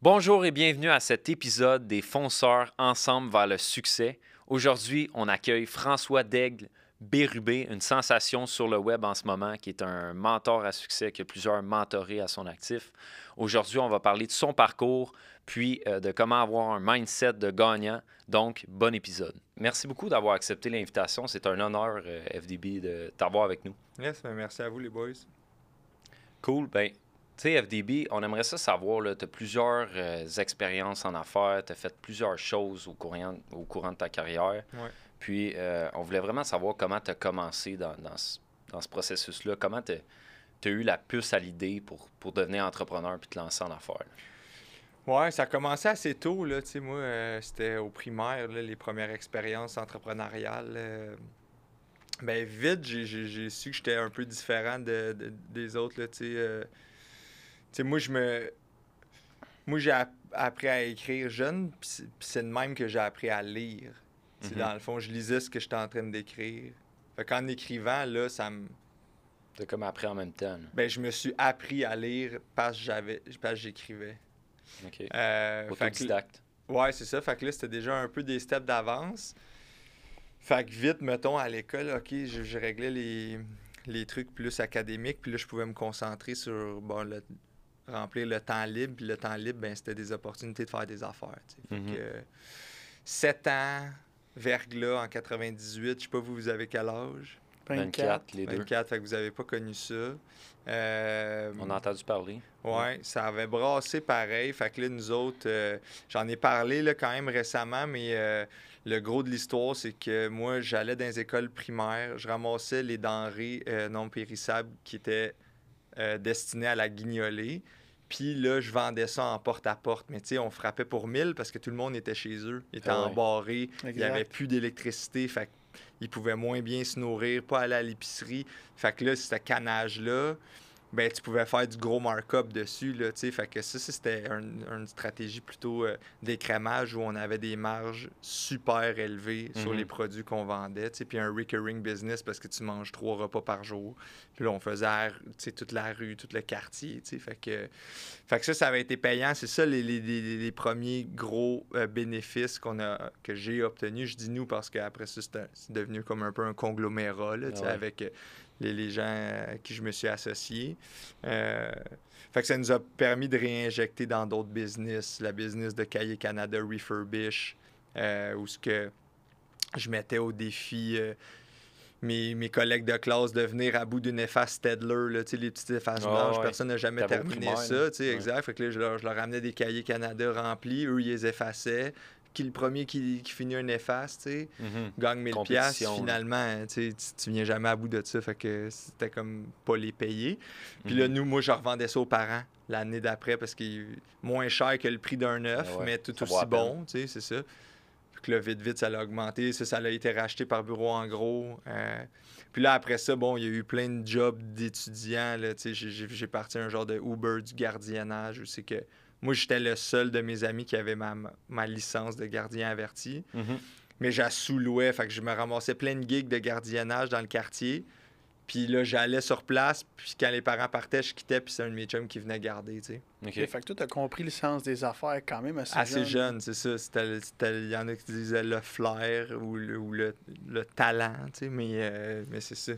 Bonjour et bienvenue à cet épisode des Fonceurs Ensemble vers le succès. Aujourd'hui, on accueille François Daigle Bérubé, une sensation sur le web en ce moment, qui est un mentor à succès, qui a plusieurs mentorés à son actif. Aujourd'hui, on va parler de son parcours, puis euh, de comment avoir un mindset de gagnant. Donc, bon épisode. Merci beaucoup d'avoir accepté l'invitation. C'est un honneur, euh, FDB, de t'avoir avec nous. Yes, ben, merci à vous, les boys. Cool. Ben, tu sais, FDB, on aimerait ça savoir. Tu as plusieurs euh, expériences en affaires, tu as fait plusieurs choses au courant, au courant de ta carrière. Ouais. Puis, euh, on voulait vraiment savoir comment tu as commencé dans, dans ce, dans ce processus-là. Comment tu as eu la puce à l'idée pour, pour devenir entrepreneur puis te lancer en affaires. là? Ouais, ça a commencé assez tôt, là. Tu sais, moi, euh, c'était au primaire, là, les premières expériences entrepreneuriales. ben, vite, j'ai- su que j'étais un peu différent de, de- des autres, là, tu sais. Sais, moi, je me... Moi, j'ai app- appris à écrire jeune, puis c'est- de même que j'ai appris à lire. Mhm. Dans le fond, je lisais ce que j'étais en train d'écrire. Fait qu'en écrivant, là, ça me... Tu as comme appris en même temps. là. Ben, je me suis appris à lire parce que j'avais parce que j'écrivais. OK. Euh, que- Autodidacte. Ouais, c'est ça. Fait que là, c'était déjà un peu des steps d'avance. Fait que vite, mettons, à l'école, OK, je, je réglais les, les trucs plus académiques, puis là, je pouvais me concentrer sur, bon, le, remplir le temps libre, puis le temps libre, ben, c'était des opportunités de faire des affaires. Fait Mhm. que, euh, 7 ans, verglas en 98, je sais pas, vous, vous avez quel âge? 24, les deux. 24, fait que vous avez pas connu ça. Euh, On a entendu parler. Ouais, ça avait brassé pareil. Fait que là, nous autres, euh, j'en ai parlé là, quand même récemment, mais euh, le gros de l'histoire, c'est que moi, j'allais dans les écoles primaires, je ramassais les denrées euh, non périssables qui étaient euh, destinées à la guignolée. Puis là, je vendais ça en porte-à-porte. Mais tu sais, on frappait pour 1000 parce que tout le monde était chez eux. Ils étaient Ah ouais. embarrés. Il n'y avait plus d'électricité. Fait qu'ils pouvaient moins bien se nourrir, pas aller à l'épicerie. Fait que là, ce canage-là, ben, tu pouvais faire du gros markup dessus, là. Fait que ça, c'était un- une stratégie plutôt euh, d'écrémage où on avait des marges super élevées sur Mhm. les produits qu'on vendait. Puis un recurring business parce que tu manges trois repas par jour. Puis là, on faisait, toute la rue, tout le quartier. Fait que, fait que ça, ça avait été payant. C'est ça les, les- les- les premiers gros euh, bénéfices qu'on a, que j'ai obtenus. Je dis nous parce qu'après ça, c'est devenu comme un peu un conglomérat, là, Ah ouais. avec euh, les, les gens à qui je me suis associé. Euh, fait que ça nous a permis de réinjecter dans d'autres business, la business de Cahiers Canada Refurbish, euh, où ce que je mettais au défi euh, mes, mes collègues de classe de venir à bout d'une efface Stedler, là, les petites effaces Ah blanches. ouais. Personne n'a jamais terminé primaire, ça, Ouais. exact. Fait que là, je leur, je leur ramenais des cahiers Canada remplis, eux, ils les effaçaient. Qui le premier qui, qui finit un efface, tu sais. Mhm. gagne 1000 pièces finalement hein, tu, tu viens jamais à bout de ça fait que c'était comme pas les payer. Puis là Mhm. nous moi je revendais ça aux parents l'année d'après parce qu'il moins cher que le prix d'un œuf Ah ouais, mais tout aussi bon tu sais c'est ça. Puis que là vite vite ça l'a augmenté. Ça ça a été racheté par bureau en gros Euh, puis là après ça bon il y a eu plein de jobs d'étudiants j'ai- parti un genre de Uber du gardiennage où c'est que moi j'étais le seul de mes amis qui avait ma, ma licence de gardien averti Mhm. mais j'ai sous-louais. Fait que je me ramassais plein de gigs de gardiennage dans le quartier. Puis là, j'allais sur place. Puis quand les parents partaient, je quittais. Puis c'est un de mes chums qui venait garder, tu sais. OK. Ok, Fait que toi, tu as compris le sens des affaires quand même assez, Assez jeune. jeune, c'est ça. C'était- c'était- Il y en a qui disaient le flair ou le, ou le, le talent, tu sais. Mais, euh, mais c'est ça.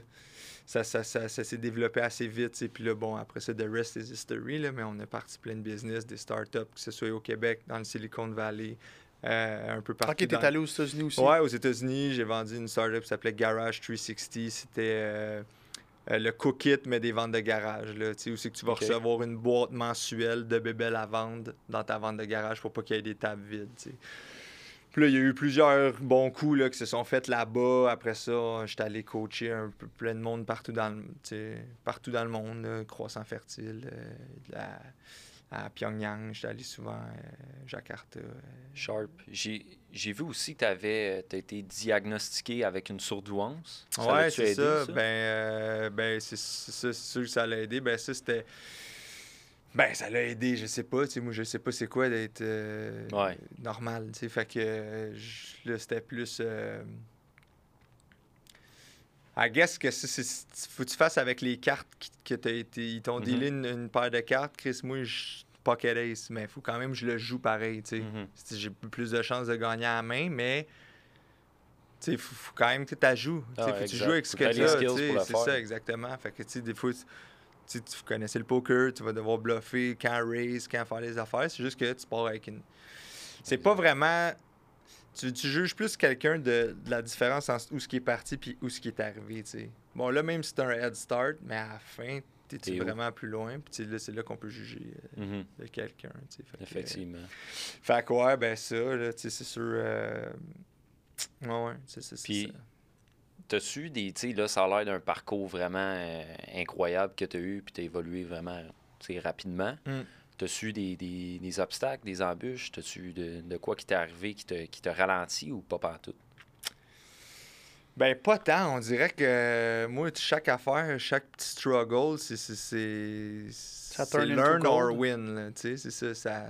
Ça, ça, ça, ça s'est développé assez vite. tu sais. Puis là, bon, après ça, the rest is history. Là, mais on a parti plein de business, des startups, que ce soit au Québec, dans le Silicon Valley, euh, un peu partout. Ok, t'es dans- allé aux États-Unis aussi? Ouais, aux États-Unis, j'ai vendu une startup qui s'appelait Garage 360. C'était euh, euh, le cook it, mais des ventes de garage. Là, où c'est que tu vas Ok. recevoir une boîte mensuelle de bébelles à vendre dans ta vente de garage pour pas qu'il y ait des tables vides. tu sais. Puis là, il y a eu plusieurs bons coups là, qui se sont faits là-bas. Après ça, j'étais allé coacher un peu plein de monde partout dans le, partout dans le monde. là, Croissant fertile, euh, la- à Pyongyang, j'étais allé souvent, euh, Jakarta. euh, Sharp. J'ai j'ai vu aussi que tu avais été diagnostiqué avec une surdouance. Ça ouais, l'a-tu c'est aidé, ça. Ben, euh, ben ça, c'est sûr que ça l'a aidé. Ben, ça, c'était. Ben, ça l'a aidé, je sais pas. Moi, je sais pas c'est quoi d'être euh, Ouais. normal. Tu sais, fait que euh, là, c'était plus. euh, I guess que c'est- faut que tu fasses avec les cartes qui- que t'as été. Ils t'ont dealé une, une paire de cartes. Chris, moi, je pocket ace, mais il faut quand même que je le joue pareil. tu sais. Mhm. J'ai plus de chances de gagner à la main, mais il faut, faut quand même que tu joues. Ah, faut que tu joues avec ce que tu as. C'est ça, exactement. Fait que, des fois, tu sais, tu connaissais le poker, tu vas devoir bluffer quand raise, quand faire les affaires. C'est juste que tu pars avec une. C'est pas vraiment. Tu, tu juges plus quelqu'un de, de la différence entre où ce qui est parti puis où ce qui est arrivé, tu sais. Bon, là, même si t'as un head start, mais à la fin, T'es vraiment plus loin? Puis là, c'est là qu'on peut juger euh, Mhm. de quelqu'un, tu sais. Fait que, Effectivement. fait que ouais, ben ça, là, tu sais, c'est sûr. euh, Ouais, ouais, c'est Puis, ça. T'as-tu des. Tu sais, là, ça a l'air d'un parcours vraiment euh, incroyable que tu as eu, puis tu as évolué vraiment rapidement. Mm. T'as-tu des, des, des obstacles, des embûches? T'as-tu de, de quoi qui t'est arrivé qui te, qui te ralentit ou pas partout? Ben, pas tant. On dirait que moi, chaque affaire, chaque petit struggle, c'est. c'est- learn or win. là, Tu sais, c'est ça. ça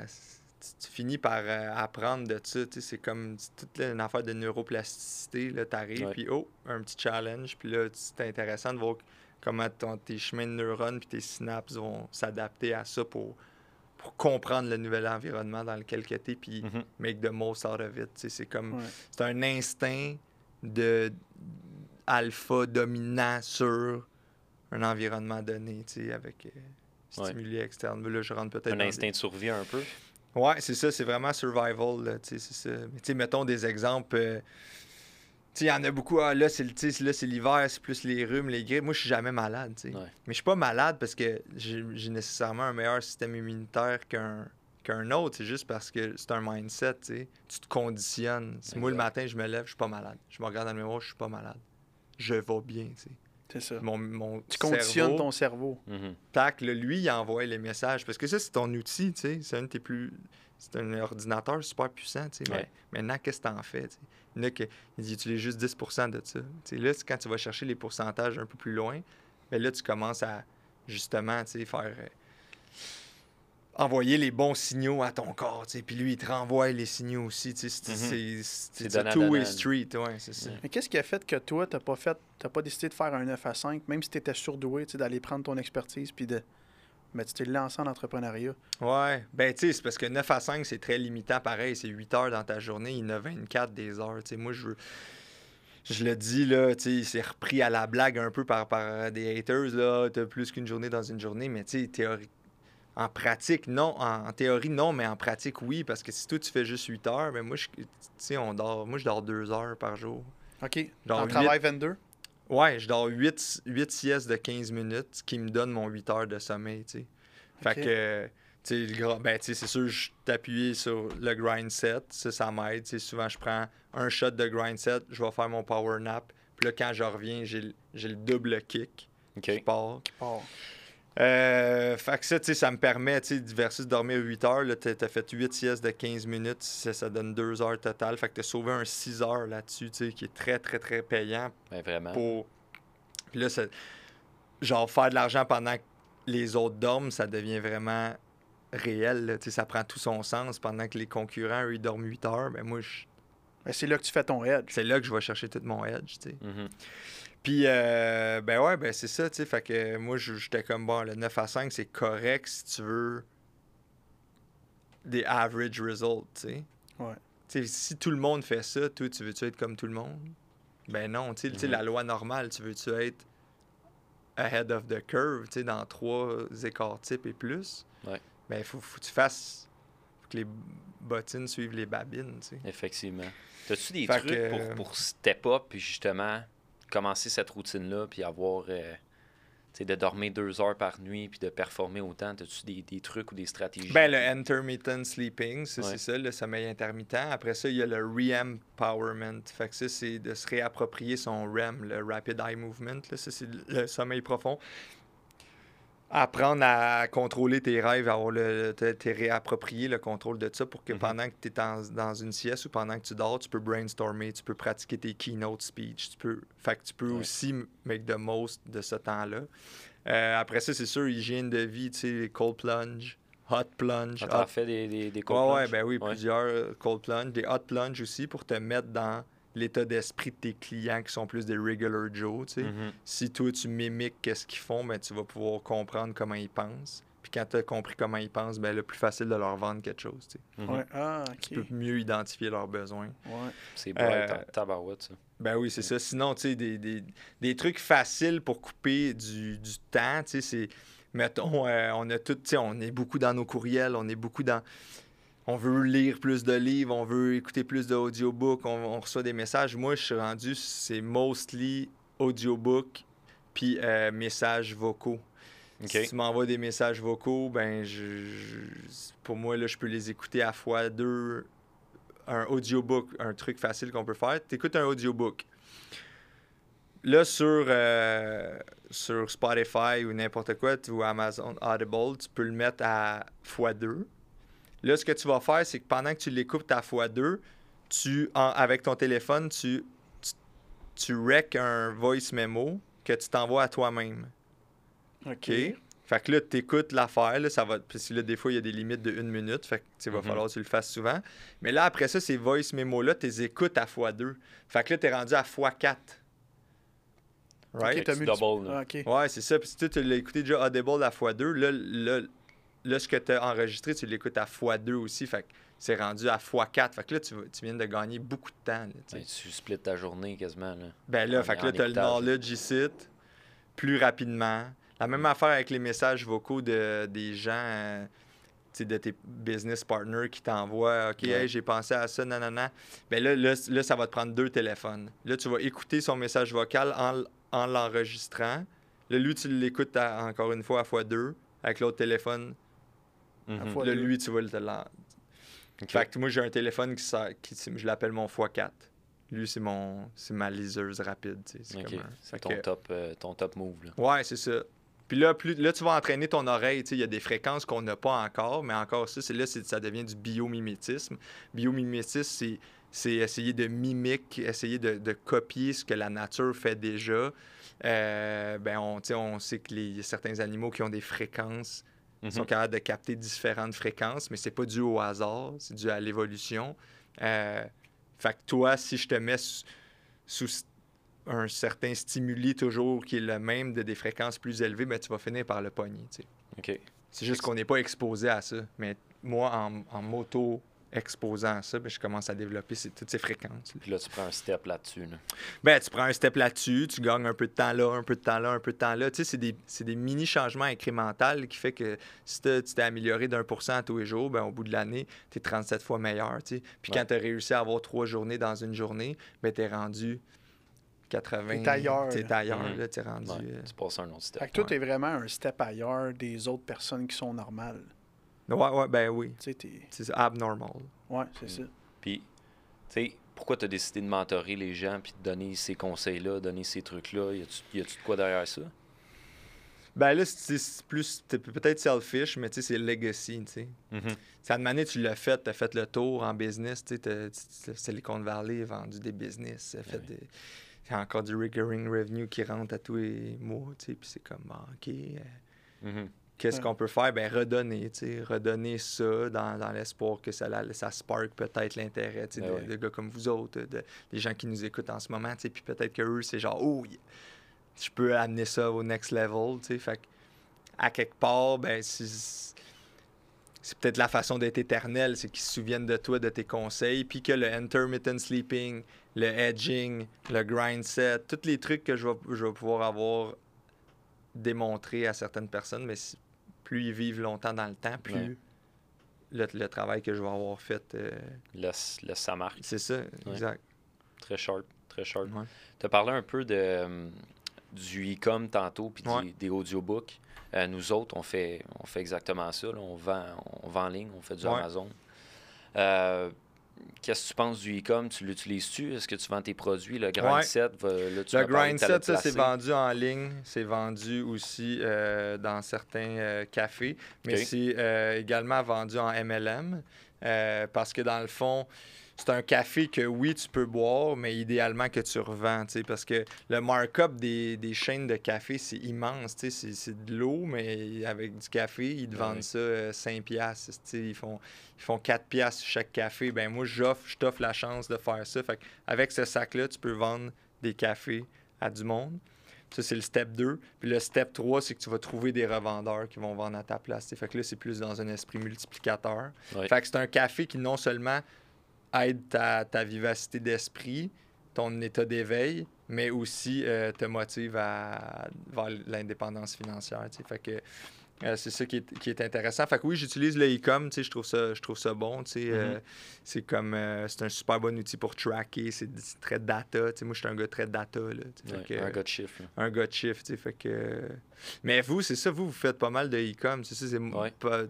tu, tu finis par euh, apprendre de ça. tu sais, C'est comme toute là, une affaire de neuroplasticité. Tu arrives, Ouais. puis oh, un petit challenge. Puis là, c'est intéressant de voir comment ton- tes chemins de neurones puis tes synapses vont s'adapter à ça pour, pour comprendre le nouvel environnement dans lequel tu es, puis Mhm. make the most out of it. tu sais, C'est comme Ouais. c'est un instinct de alpha dominant sur un environnement donné, tu sais, avec euh, Ouais. stimuli externes. Mais Là, je rentre peut-être Un instinct de survie un peu? Ouais, c'est ça, c'est vraiment survival, là, tu sais, c'est ça. Mais mettons des exemples. euh, il y en a beaucoup. Ah, là, c'est là, c'est l'hiver, c'est plus les rhumes, les grippes. Moi, je suis jamais malade, tu sais. Ouais. Mais je suis pas malade parce que j'ai nécessairement un meilleur système immunitaire qu'un qu'un autre. C'est juste parce que c'est un mindset, tu sais. Tu te conditionnes. Si moi, le matin, je me lève, je suis pas malade. Je me regarde dans le miroir, je suis pas malade. Je vais bien, tu sais. C'est ça. Mon, mon Tu conditionnes cerveau, ton cerveau. Mhm. tac, là, lui, il envoie les messages. Parce que ça, c'est ton outil, tu sais. C'est un de tes plus... C'est un ordinateur super puissant, tu sais. Ouais. Mais maintenant, qu'est-ce que t'en fais, tu sais? Il y en a qui utilisent juste 10% de ça. Tu sais, là, c'est quand tu vas chercher les pourcentages un peu plus loin, mais là, tu commences à, justement, tu sais, faire... euh, envoyer les bons signaux à ton corps, tu sais. Puis lui, il te renvoie les signaux aussi, tu sais. C'est un donnant-donnant. two-way street, ouais, ça. Mais qu'est-ce qui a fait que toi, t'as pas fait, t'as pas décidé de faire un 9 à 5, même si tu étais surdoué, tu sais, d'aller prendre ton expertise, puis de. Mais tu t'es lancé en entrepreneuriat? Ouais, ben tu sais, c'est parce que 9 à 5, c'est très limitant pareil. C'est 8 heures dans ta journée, il y en a 24 des heures. Tu sais, moi, je veux- Je le dis, là, tu sais, c'est repris à la blague un peu par, par des haters, là. T'as plus qu'une journée dans une journée, mais tu sais, théorie... En pratique, non. En, en théorie, non, mais en pratique, oui. Parce que si toi, tu fais juste 8 heures, ben moi, je, tu sais, on dort... Moi, je dors 2 heures par jour. OK. Genre On huit- travaille 22. Ouais, je dors 8, 8 siestes de 15 minutes, ce qui me donne mon 8 heures de sommeil, tu sais. Fait que, tu sais, le ben, c'est sûr, je t'appuie sur le grind set, ça, ça m'aide. Tu sais, souvent, je prends un shot de grind set, je vais faire mon power nap, puis là, quand je reviens, j'ai le- j'ai le double kick OK. qui part. Euh, fait que ça, tu sais, ça me permet, tu sais, versus dormir 8 heures, là, t'as fait 8 siestes de 15 minutes, ça, ça donne 2 heures total. Fait que t'as sauvé un 6 heures là-dessus, tu sais, qui est très, très, très payant Ben, vraiment. pour. Puis là, ça- genre, faire de l'argent pendant que les autres dorment, ça devient vraiment réel. là. Tu sais, Ça prend tout son sens. Pendant que les concurrents, eux, ils dorment 8 heures, ben moi, je- Ben, c'est là que tu fais ton edge. c'est là que je vais chercher tout mon edge. tu sais. Puis, euh, ben ouais, ben c'est ça. tu sais. Fait que moi, je- j'étais comme, bon, le 9 à 5, c'est correct si tu veux des average results. tu sais. Ouais. Tu sais, si tout le monde fait ça, toi, tu veux-tu être comme tout le monde? Ben non, tu sais, la loi normale, tu veux-tu être ahead of the curve, tu sais, dans trois écarts types et plus? Ouais. Ben, il faut, faut que tu fasses, faut que les bottines suivent les babines, tu sais. Effectivement. T'as-tu des Fait trucs que- pour, pour step up puis justement commencer cette routine-là puis avoir euh, tu sais, de dormir deux heures par nuit puis de performer autant? T'as-tu des, des trucs ou des stratégies? Ben, le intermittent sleeping, ça, Ouais. c'est ça, le sommeil intermittent. Après ça, il y a le re-empowerment. Fait que ça, c'est de se réapproprier son REM, le Rapid Eye Movement. Là. Ça, c'est le sommeil profond. Apprendre à contrôler tes rêves, avoir le, te, te réapproprier le contrôle de ça pour que Mhm. pendant que tu es dans, dans une sieste ou pendant que tu dors, tu peux brainstormer, tu peux pratiquer tes keynote speech. Tu peux, fait que tu peux Ouais. aussi make the most de ce temps-là. Euh, après ça, c'est sûr, hygiène de vie, tu sais, cold plunge, hot plunge, T'en hot fais des, des, des cold Ouais, ouais, plunges? ben oui, Ouais. plusieurs euh, cold plunge, des hot plunge aussi pour te mettre dans l'état d'esprit de tes clients qui sont plus des regular Joe, tu sais. Mhm. Si toi tu mimiques qu'est-ce qu'ils font, ben tu vas pouvoir comprendre comment ils pensent, puis quand tu as compris comment ils pensent, ben là, plus facile de leur vendre quelque chose. tu sais. Mhm. Ouais. Ah, Tu peux mieux identifier leurs besoins. Ouais. C'est bright Euh, tabarouette, ça. Ben oui, c'est ça. Sinon, tu sais, des, des, des trucs faciles pour couper du, du temps, tu sais, c'est... Mettons, euh, on a tout, tu sais, on est beaucoup dans nos courriels, on est beaucoup dans... On veut lire plus de livres, on veut écouter plus d'audiobooks, on, on reçoit des messages. Moi, je suis rendu, c'est mostly audiobook puis euh, messages vocaux. Si tu m'envoies des messages vocaux, ben je, je- pour moi là, je peux les écouter à fois deux. Un audiobook, un truc facile qu'on peut faire. Tu écoutes un audiobook. Là, sur, euh, sur Spotify ou n'importe quoi, ou Amazon Audible, tu peux le mettre à x2. Là, ce que tu vas faire, c'est que pendant que tu l'écoutes à x2, tu, en- avec ton téléphone, tu, tu, tu rec un voice memo que tu t'envoies à toi-même. OK. Fait que là, tu écoutes l'affaire, là, ça va. Parce que là, des fois, il y a des limites de une minute. Fait que tu sais, va Mhm. falloir que tu le fasses souvent. Mais là, après ça, ces voice memos-là, tu les écoutes à x2. Fait que là, tu es rendu à x4. Right? Ok, t'as tu multi- double. Ah, OK. Ouais, c'est ça. Puis si tu tu l'as écouté déjà Audible à x2, là, là, là, ce que tu as enregistré, tu l'écoutes à x2 aussi. Fait que c'est rendu à x4. Fait que là, tu, tu viens de gagner beaucoup de temps. là, tu. Ben, tu splits ta journée quasiment, là. Ben là, En- fait que là, en t'as le knowledge ici, plus rapidement. La même affaire avec les messages vocaux de, des gens, euh, tu de tes business partners qui t'envoient OK, Ouais. hey, j'ai pensé à ça, nanana. Ben là, là, là, ça va te prendre deux téléphones. Là, tu vas écouter son message vocal en, en l'enregistrant. Là, lui, tu l'écoutes encore une fois à fois deux avec l'autre téléphone. Fois Là, lui, tu vas le. l'en- OK. Fait que moi, j'ai un téléphone qui, sert- qui je l'appelle mon x4. Lui, c'est mon c'est ma liseuse rapide. C'est un- ton, que- top, euh, ton top move, là. Ouais, c'est ça. Puis là, plus, là, tu vas entraîner ton oreille. tu sais, Il y a des fréquences qu'on n'a pas encore, mais encore ça, c'est là, ça devient du biomimétisme. Biomimétisme, c'est, c'est essayer de mimique, essayer de, de copier ce que la nature fait déjà. Euh, ben on, tu sais, on sait que les, il y a certains animaux qui ont des fréquences Mhm. sont capables de capter différentes fréquences, mais c'est pas dû au hasard, c'est dû à l'évolution. Euh, fait que toi, si je te mets sous, un certain stimuli toujours qui est le même de des fréquences plus élevées, ben, tu vas finir par le pogner. tu sais. OK. C'est juste qu'on n'est pas exposé à ça. Mais moi, en, en m'auto-exposant à ça, ben, je commence à développer ces- toutes ces fréquences. Puis là, tu prends un step là-dessus, là. Ben, tu prends un step là-dessus, tu gagnes un peu de temps là, un peu de temps là, un peu de temps là. Tu sais, c'est des, c'est des mini-changements incrémentaux qui fait que si tu t'es amélioré d'un pour cent tous les jours, ben, au bout de l'année, tu es 37 fois meilleur. tu sais. Puis Ouais. quand tu as réussi à avoir trois journées dans une journée, ben, tu es rendu 80. T'es ailleurs, T'es ailleurs, Mhm. là, t'es rendu. Ouais, euh, tu passes un autre step. Fait que toi, Ouais. t'es vraiment un step ailleurs des autres personnes qui sont normales. Ouais, ouais, ben oui. C'est abnormal. Ouais, c'est ça. Puis, tu sais, pourquoi tu as décidé de mentorer les gens puis de donner ces conseils-là, donner ces trucs-là? Y a-tu de quoi derrière ça? Ben là, c'est plus. Peut-être selfish, mais tu sais, c'est legacy, tu sais. Ça de manière, tu l'as fait, tu as fait le tour en business. Tu sais, t'as- Silicon Valley a vendu des business, a fait oui. des. Il y a encore du recurring revenue qui rentre à tous les mois, tu sais, puis c'est comme, ah, OK, euh, Mhm. Qu'est-ce Ouais. qu'on peut faire? Ben, redonner, tu sais, redonner ça dans, dans l'espoir que ça, la- ça spark peut-être l'intérêt, tu sais, Ben de, oui. de gars comme vous autres, de, des gens qui nous écoutent en ce moment, tu sais, puis peut-être que eux, c'est genre, oh, je peux amener ça au next level, tu sais, fait à quelque part, ben, c'est c'est peut-être la façon d'être éternel, c'est qu'ils se souviennent de toi, de tes conseils, puis que le intermittent sleeping, le edging, le grind set, tous les trucs que je vais, je vais pouvoir avoir démontrés à certaines personnes, mais plus ils vivent longtemps dans le temps, plus Ouais. le, le travail que je vais avoir fait, euh, Laisse, laisse sa marque. c'est ça, exact. Très sharp, très sharp. Ouais. Tu as parlé un peu de, euh, du e-com tantôt puis des audiobooks. Euh, nous autres, on fait, on fait exactement ça. là. On, vend, on vend en ligne, on fait du. Amazon. Euh, Qu'est-ce que tu penses du e-com? Tu l'utilises-tu? Est-ce que tu vends tes produits? Le grind Ouais. là, tu Le grind ça, c'est vendu en ligne. C'est vendu aussi euh, dans certains euh, cafés. Mais c'est euh, également vendu en MLM. parce que dans le fond, c'est un café que oui, tu peux boire, mais idéalement que tu revends. Parce que le markup des, des chaînes de café, c'est immense. C'est c'est de l'eau, mais avec du café, ils te Ouais. vendent ça euh, 5 piastres. tu sais, Ils font, ils font 4 piastres sur chaque café. Ben moi, j'offre, je t'offre la chance de faire ça. Fait avec ce sac-là, tu peux vendre des cafés à du monde. Ça, c'est le step 2. Puis le step 3, c'est que tu vas trouver des revendeurs qui vont vendre à ta place. Fait que là, c'est plus dans un esprit multiplicateur. Ouais. Fait que c'est un café qui non seulement aide ta, ta vivacité d'esprit, ton état d'éveil, mais aussi euh, te motive à, vers l'indépendance financière. t'sais. Fait que euh, c'est ça qui est, qui est intéressant. Fait que oui, j'utilise le e-com, je trouve ça, je trouve ça bon. euh, Mhm. c'est comme euh, c'est un super bon outil pour tracker, c'est très data. t'sais. moi, je suis un gars très data. Là, Ouais, que, un gars de chiffre. un gars de chiffre, fait que... Mais vous, c'est ça, vous, vous faites pas mal de e-com, c'est ça, c'est Ouais. pas...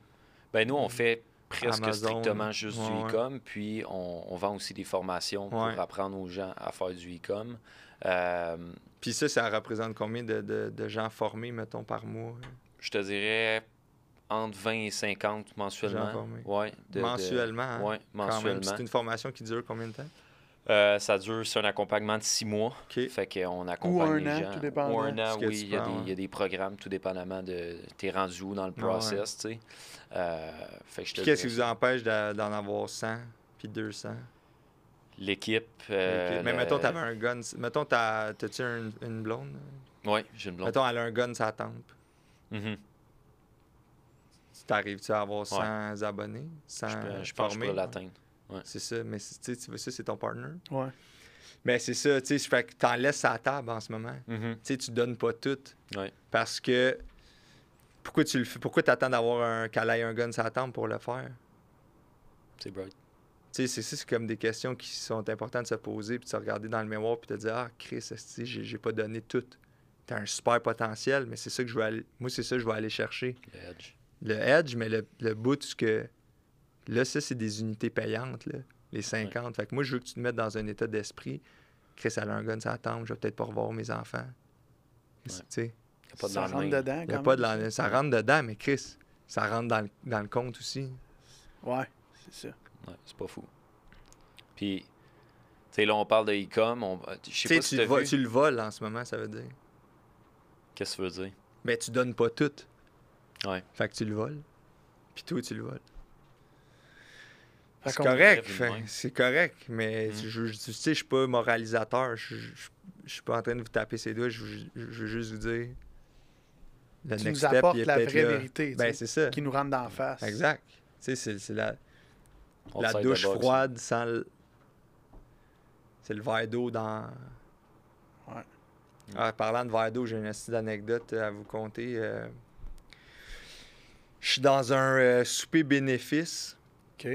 Ben nous, on fait presque Amazon, strictement juste du ouais. e-com, puis on, on vend aussi des formations pour Ouais. apprendre aux gens à faire du e-com. Euh, Puis ça, ça représente combien de, de- de gens formés, mettons, par mois? je te dirais entre 20 et 50 mensuellement. Gens formés. De- mensuellement, hein? mensuellement. C'est une formation qui dure combien de temps? Euh, ça dure, c'est un accompagnement de six mois. OK. Fait qu'on accompagne un les an, gens. tout dépendant. Ou un an, oui. tu Il y, a des, il y a des programmes, tout dépendamment de t'es rendu où dans le Ah ouais. process, tu sais. Euh, fait que je te Puis qu'est-ce qui vous empêche d'en avoir 100 puis 200? L'équipe. euh. Mais le- mettons, t'avais un gun... Mettons, t'as- t'as-tu un- une blonde? Ouais, j'ai une blonde. Mettons, elle a un gun la tempe. Mhm. Tu T'arrives-tu à avoir 100 abonnés? 100 Je, peux- je pense que je formés? pourrais C'est ça, mais c'est- tu sais, tu vois, ça, c'est ton partner. Ouais. Mais c'est ça, tu sais, fait que t'en laisses à la table en ce moment. Mhm. Tu sais, tu donnes pas tout. Ouais. Parce que pourquoi tu le fais pourquoi t'attends d'avoir un qu'elle un gun sur la tempe pour le faire? C'est bright. Tu sais, c'est ça, c'est comme des questions qui sont importantes de se poser, puis de se regarder dans le mémoire, puis te dire Ah, Chris, j'ai pas donné tout? T'as un super potentiel, mais c'est ça que je veux aller. Moi, c'est ça que je vais aller chercher. Le edge. Le edge, mais le, le bout, ce que. Là, ça, c'est des unités payantes, là, les 50. Fait que moi, je veux que tu te mettes dans un état d'esprit. Chris, elle a un gun la tempe, je vais peut-être pas revoir mes enfants. Tu sais. Y a pas de ça rentre dedans. Quand pas de Ça rentre dedans, mais Chris, ça rentre dans le, dans le compte aussi. Ouais, c'est ça. Ouais, c'est pas fou. Puis, tu sais, là, on parle de e-com. on- Je Tu sais sais, pas si tu, le vo- vu. tu le voles en ce moment, ça veut dire. Qu'est-ce que tu veux dire? Mais tu donnes pas tout. Ouais. Fait que tu le voles. Puis toi, tu le voles. C'est correct, c'est correct, mais Mm. je, je, tu sais, je suis pas moralisateur, je, je, je suis pas en train de vous taper ses doigts, je, je- je veux juste vous dire. Le Tu next nous step, apportes est la vraie là. vérité, Ben, sais, c'est ça. qui nous rentre dans la face. Exact. Tu sais, c'est c'est la, On la side douche froide sans le. C'est le verre d'eau dans. Ouais. Ah, parlant de verre d'eau, j'ai une petite anecdote à vous conter. euh. Je suis dans un euh, souper bénéfice. OK.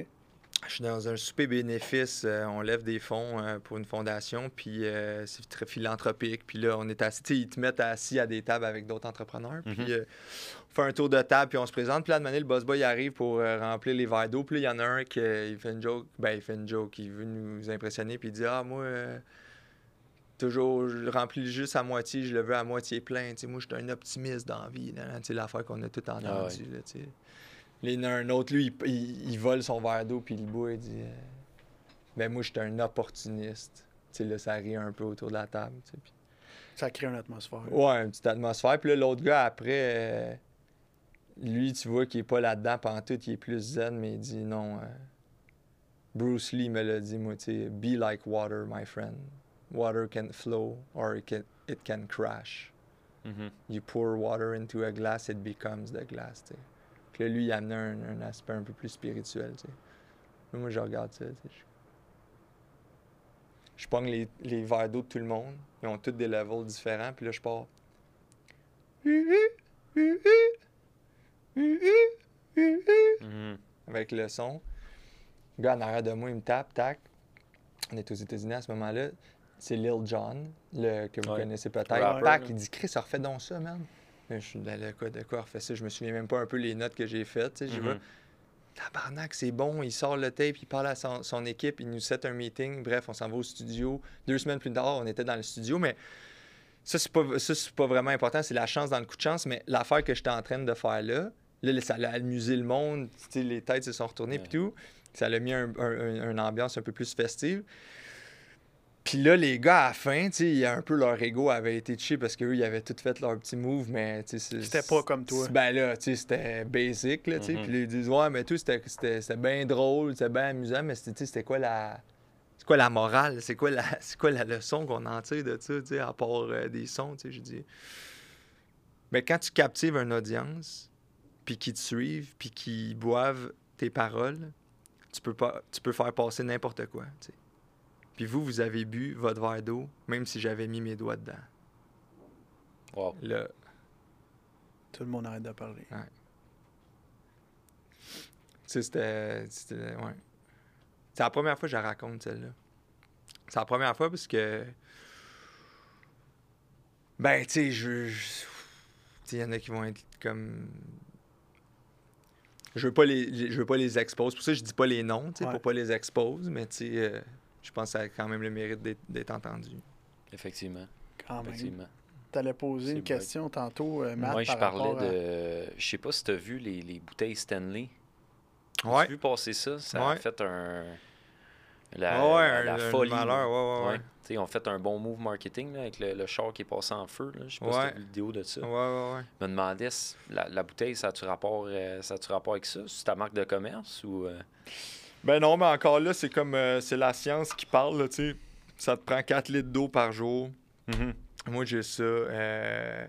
Je suis dans un souper bénéfice. euh, on lève des fonds euh, pour une fondation, puis euh, c'est très philanthropique. Puis là, on est assis. Ils te mettent assis à des tables avec d'autres entrepreneurs. Puis Mhm. euh, on fait un tour de table, puis on se présente. Puis là, de manière, le boss boy arrive pour remplir les verres d'eau. Puis là, il y en a un qui il fait une joke. Ben, il fait une joke. Il veut nous impressionner. Puis il dit Ah, moi, toujours, je le remplis juste à moitié. Je le veux à moitié plein. Moi, je suis un optimiste dans la vie. l'affaire qu'on a tout entendu. Ah ouais. Il y en a un autre, lui, il, il- il vole son verre d'eau, puis il le boit, il dit euh, Ben, moi, je suis un opportuniste. Tu sais, là, ça rit un peu autour de la table. tu sais, puis- Ça crée une atmosphère. Ouais, une petite atmosphère. Puis là, l'autre gars, après, euh, lui, tu vois qu'il est pas là-dedans pantoute, il est plus zen, mais il dit non. euh, Bruce Lee me l'a dit, moi, tu sais, be like water, my friend. Water can flow or it can, it can crash. Mhm. You pour water into a glass, it becomes the glass, tu sais. Là, lui, il amenait un, un aspect un peu plus spirituel, tu sais. Là, Moi, je regarde ça, tu sais. Je, je pogne les, les verres d'eau de tout le monde. Ils ont tous des levels différents. Puis là, je pars. Mhm. Avec le son. Le gars en arrière de moi, il me tape, tac. On est aux États-Unis à ce moment-là. C'est Lil Jon, le, que vous Ouais. connaissez peut-être. Là. il dit Chris, refais donc ça, man. Je suis dans le quoi, de quoi, refais ça. Je me souviens même pas un peu les notes que j'ai faites. j'y Mhm. vais. Tabarnak, c'est bon. Il sort le tape, il parle à son, son équipe, il nous set un meeting. Bref, on s'en va au studio. Deux semaines plus tard, on était dans le studio, mais ça, c'est pas, ça, pas vraiment important. C'est la chance dans le coup de chance. Mais l'affaire que j'étais en train de faire là, là, ça a amusé le monde. les têtes se sont retournées, puis tout. Ça a mis un, un- un- une ambiance un peu plus festive. Puis là, les gars, à la fin, tu sais, il y a un peu leur ego avait été touché parce qu'eux, ils avaient tout fait leur petit move, mais tu sais, C'était pas comme toi. Ben là, tu sais, c'était basic, là, tu sais. Mhm. Puis là, ils disent, ouais, mais tout, c'était- c'était c'était bien drôle, c'était bien amusant, mais c'était tu sais, c'était quoi la, c'est quoi la morale? C'est quoi la, c'est quoi la leçon qu'on en tire de ça, tu sais, à part euh, des sons, tu sais, je dis. Mais quand tu captives une audience, puis qu'ils te suivent, puis qu'ils boivent tes paroles, tu peux, pas, tu peux faire passer n'importe quoi, tu sais. Puis vous, vous avez bu votre verre d'eau, même si j'avais mis mes doigts dedans. Wow. Là, Tout le monde arrête de parler. tu sais, c'était. Ouais. C'est la première fois que je la raconte, celle-là. C'est la première fois parce que. Ben, tu sais, je. je- Tu sais, il y en a qui vont être comme. Je veux pas les, je veux pas les expose. Pour ça, je dis pas les noms, tu sais, Ouais. pour pas les expose, mais tu sais, euh, je pense que ça a quand même le mérite d'être entendu. Effectivement. Quand même. effectivement. T'allais poser une question tantôt, euh, Matt, Moi, je par parlais à- de. Je sais pas si tu as vu les, les bouteilles Stanley. Ouais. Tu vu passer ça? Ça a fait un. La, ouais, la- un- la un folie. malheur, ouais, ouais, ouais. Tu sais, Ils ont fait un bon move marketing là, avec le, le char qui est passé en feu. Là. Je sais pas si tu vu la vidéo de ça. Ouais, ouais, ouais. Je me demandais si la, la bouteille, ça a-tu rapport, euh, ça a-tu rapport avec ça? C'est ta marque de commerce ou. euh, Ben non, mais encore là, c'est comme euh, c'est la science qui parle, là, tu sais. Ça te prend 4 litres d'eau par jour. Moi, j'ai ça. euh,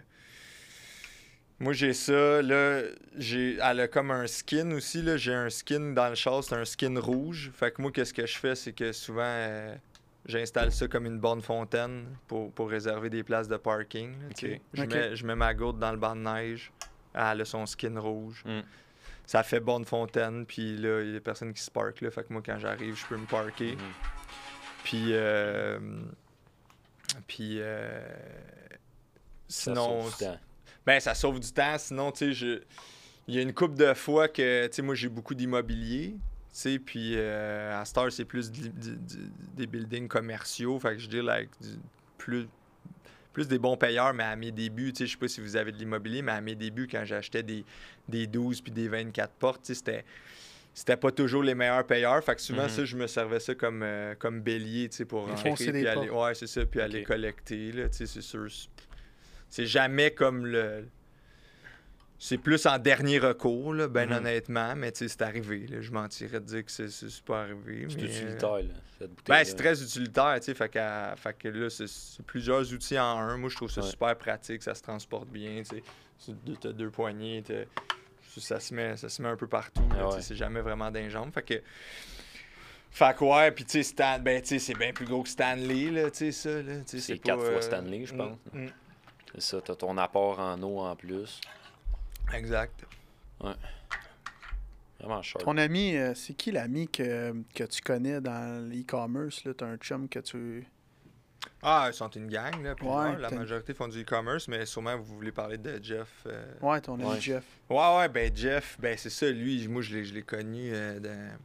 Moi, j'ai ça. Là, j'ai... elle a comme un skin aussi. Là. J'ai un skin dans le char, c'est un skin rouge. Fait que moi, qu'est-ce que je fais, c'est que souvent, euh, j'installe ça comme une borne fontaine pour, pour réserver des places de parking. là. Je, mets, je mets ma gourde dans le banc de neige. Elle a son skin rouge. Mm. Ça fait borne fontaine. Puis là, il y a personne qui se parque là. Fait que moi, quand j'arrive, je peux me parker. Mhm. Puis, euh, puis euh, Ça sinon, sauve du temps. ben ça sauve du temps. Sinon, tu sais, je- il y a une couple de fois que, tu sais, moi j'ai beaucoup d'immobilier, tu sais, puis euh, à Star c'est plus des buildings commerciaux, fait que je dis avec du- plus plus des bons payeurs, mais à mes débuts, tu sais, je sais pas si vous avez de l'immobilier, mais à mes débuts, quand j'achetais des, des 12 puis des 24 portes, c'était c'était pas toujours les meilleurs payeurs. Fait que souvent, Mhm. ça, je me servais ça comme, euh, comme bélier, tu sais, pour rentrer, puis aller, ouais, c'est ça, puis aller collecter, là, tu sais, c'est sûr. C'est jamais comme le... C'est plus en dernier recours, là, ben Mhm. honnêtement, mais c'est arrivé, là. Je mentirais de dire que c'est pas arrivé, C'est euh, utilitaire, là, cette bouteille. ben, c'est très utilitaire, tu sais, fait, fait que là, c'est- plusieurs outils en un. Moi, je trouve ça Ouais. super pratique, ça se transporte bien, tu sais. T'as deux poignées, ça se, met, ça se met un peu partout, Ah ouais. c'est jamais vraiment d'un jambe, fait que... Fait que ouais, puis tu sais, Stan, ben, tu sais, c'est bien plus gros que Stanley, là, tu sais, ça, là. tu sais, C'est pas, quatre fois euh, Stanley, je mm, pense. mm, C'est ça, t'as ton apport en eau en plus. Exact. Vraiment sharp. Ton ami, euh, c'est qui l'ami que, que tu connais dans l'e-commerce? là? T'as un chum que tu. Ah, ils sont une gang, là. Ouais, la majorité font du e-commerce, mais sûrement vous voulez parler de Jeff. euh, Ouais, ton ami Ouais. Jeff. Ouais, ouais, ben Jeff, ben c'est ça, lui, moi je l'ai, je l'ai connu, euh, de-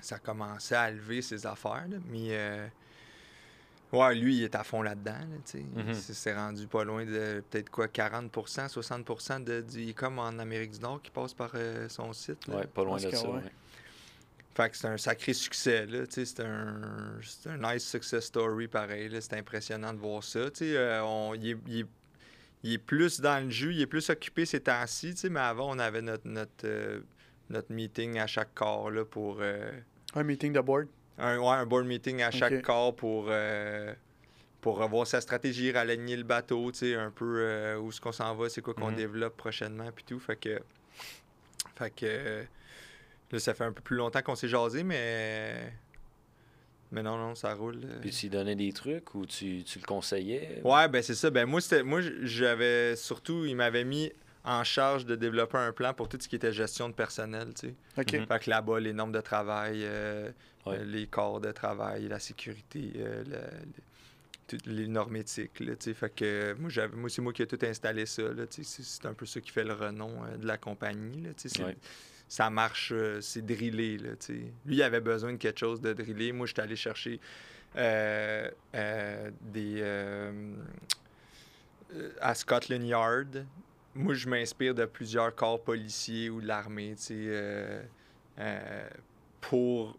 ça commençait à lever ses affaires, là, mais euh, ouais, lui, il est à fond là-dedans, là, tu sais. Mhm. C'est, rendu pas loin de peut-être quoi, 40%, 60% de, du e-com en Amérique du Nord qui passe par euh, son site. là. Ouais, pas loin de ça. ouais. ouais. Fait que c'est un sacré succès, là, tu sais, c'est un, c'est un nice success story, pareil, là, c'est impressionnant de voir ça, tu sais, euh, on- il, est, il est- il est plus dans le jus, il est plus occupé ces temps-ci, tu sais, mais avant, on avait notre, notre, euh, notre meeting à chaque corps, là, pour... euh, Un meeting de board. Un, ouais, un board meeting à chaque corps pour, euh, pour revoir sa stratégie, raligner le bateau, tu sais, un peu euh, où est-ce qu'on s'en va, c'est quoi qu'on Mhm. développe prochainement, puis tout. Fait que, fait que là, ça fait un peu plus longtemps qu'on s'est jasé, mais, mais non, non, ça roule. euh. Puis tu lui donnais des trucs ou tu, tu le conseillais? Ouais, ben c'est ça. Ben moi, c'était, moi, j'avais surtout, il m'avait mis en charge de développer un plan pour tout ce qui était gestion de personnel, tu sais. Mhm. Fait que là-bas, les normes de travail, euh, Ouais. euh, les corps de travail, la sécurité, euh, le- le- toutes les normes éthiques. Là, tu sais. fait que moi, c'est moi qui ai tout installé ça. Là, tu sais. c'est, un peu ça qui fait le renom euh, de la compagnie. Là, tu sais. c'est- Ouais. Ça marche, euh, c'est drillé. Là, tu sais. Lui, il avait besoin de quelque chose de drillé. Moi, j'étais allé chercher euh, euh, des. à Scotland Yard. Moi, je m'inspire de plusieurs corps policiers ou de l'armée, tu sais, euh, euh, pour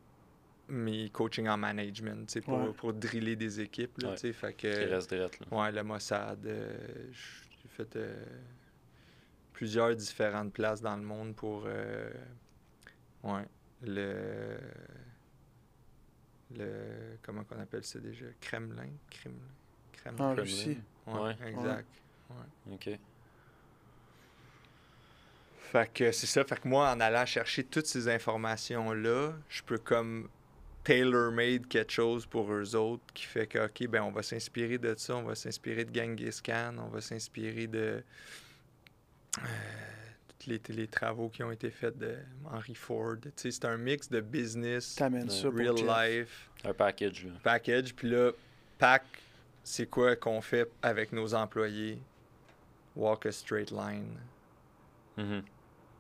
mes coachings en management, tu sais, pour, Ouais. pour driller des équipes, là, Ouais. tu sais, fait Qui que... reste direct, là. Ouais, le Mossad, euh, j'ai fait euh, plusieurs différentes places dans le monde pour, euh, ouais, le... le appelle ça déjà? Kremlin? Kremlin? Kremlin? En Kremlin. Russie. Ouais, Ouais. exact. OK. Fait que c'est ça. Fait que moi, en allant chercher toutes ces informations-là, je peux comme tailor-made quelque chose pour eux autres qui fait que, OK, ben on va s'inspirer de ça, on va s'inspirer de Genghis Khan, on va s'inspirer de euh, tous les, les travaux qui ont été faits de Henry Ford. Tu sais, c'est un mix de business, ça real life, Un package, là. package. Puis là, pack, c'est quoi qu'on fait avec nos employés? Walk a straight line. Mhm. Tu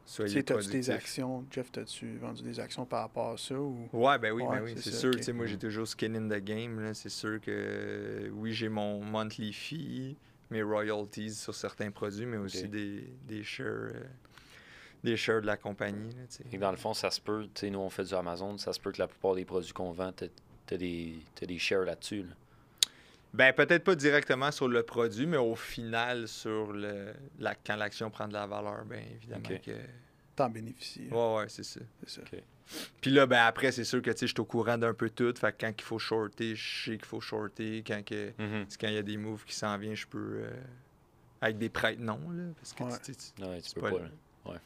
Soyez sais, t'as-tu des actions? Jeff, t'as-tu vendu des actions par rapport à ça? Ou... Ouais, ben oui, Ouais, ben oui, c'est sûr. Tu moi, j'ai Mm. toujours skin in the game. là. C'est sûr que oui, j'ai mon monthly fee, mes royalties sur certains produits, mais aussi des, des shares. euh, des shares de la compagnie. Là, tu sais. Et dans le fond, ça se peut, tu sais, nous on fait du Amazon, ça se peut que la plupart des produits qu'on vend, t'as t'as des, t'as des shares là-dessus. là. Ben, peut-être pas directement sur le produit, mais au final, sur le, la, quand l'action prend de la valeur, ben évidemment que. T'en bénéficies. Ouais, ouais, c'est ça. C'est ça. Puis là, ben après, c'est sûr que tu sais, je suis au courant d'un peu tout. Fait que quand il faut shorter, je sais qu'il faut shorter. Quand que. Mhm. C'est quand il y a des moves qui s'en viennent, je peux. euh, avec des prêts non, là. Parce que Ouais. tu, tu- Ouais, tu C'est peux pas pas, le- là. Ouais.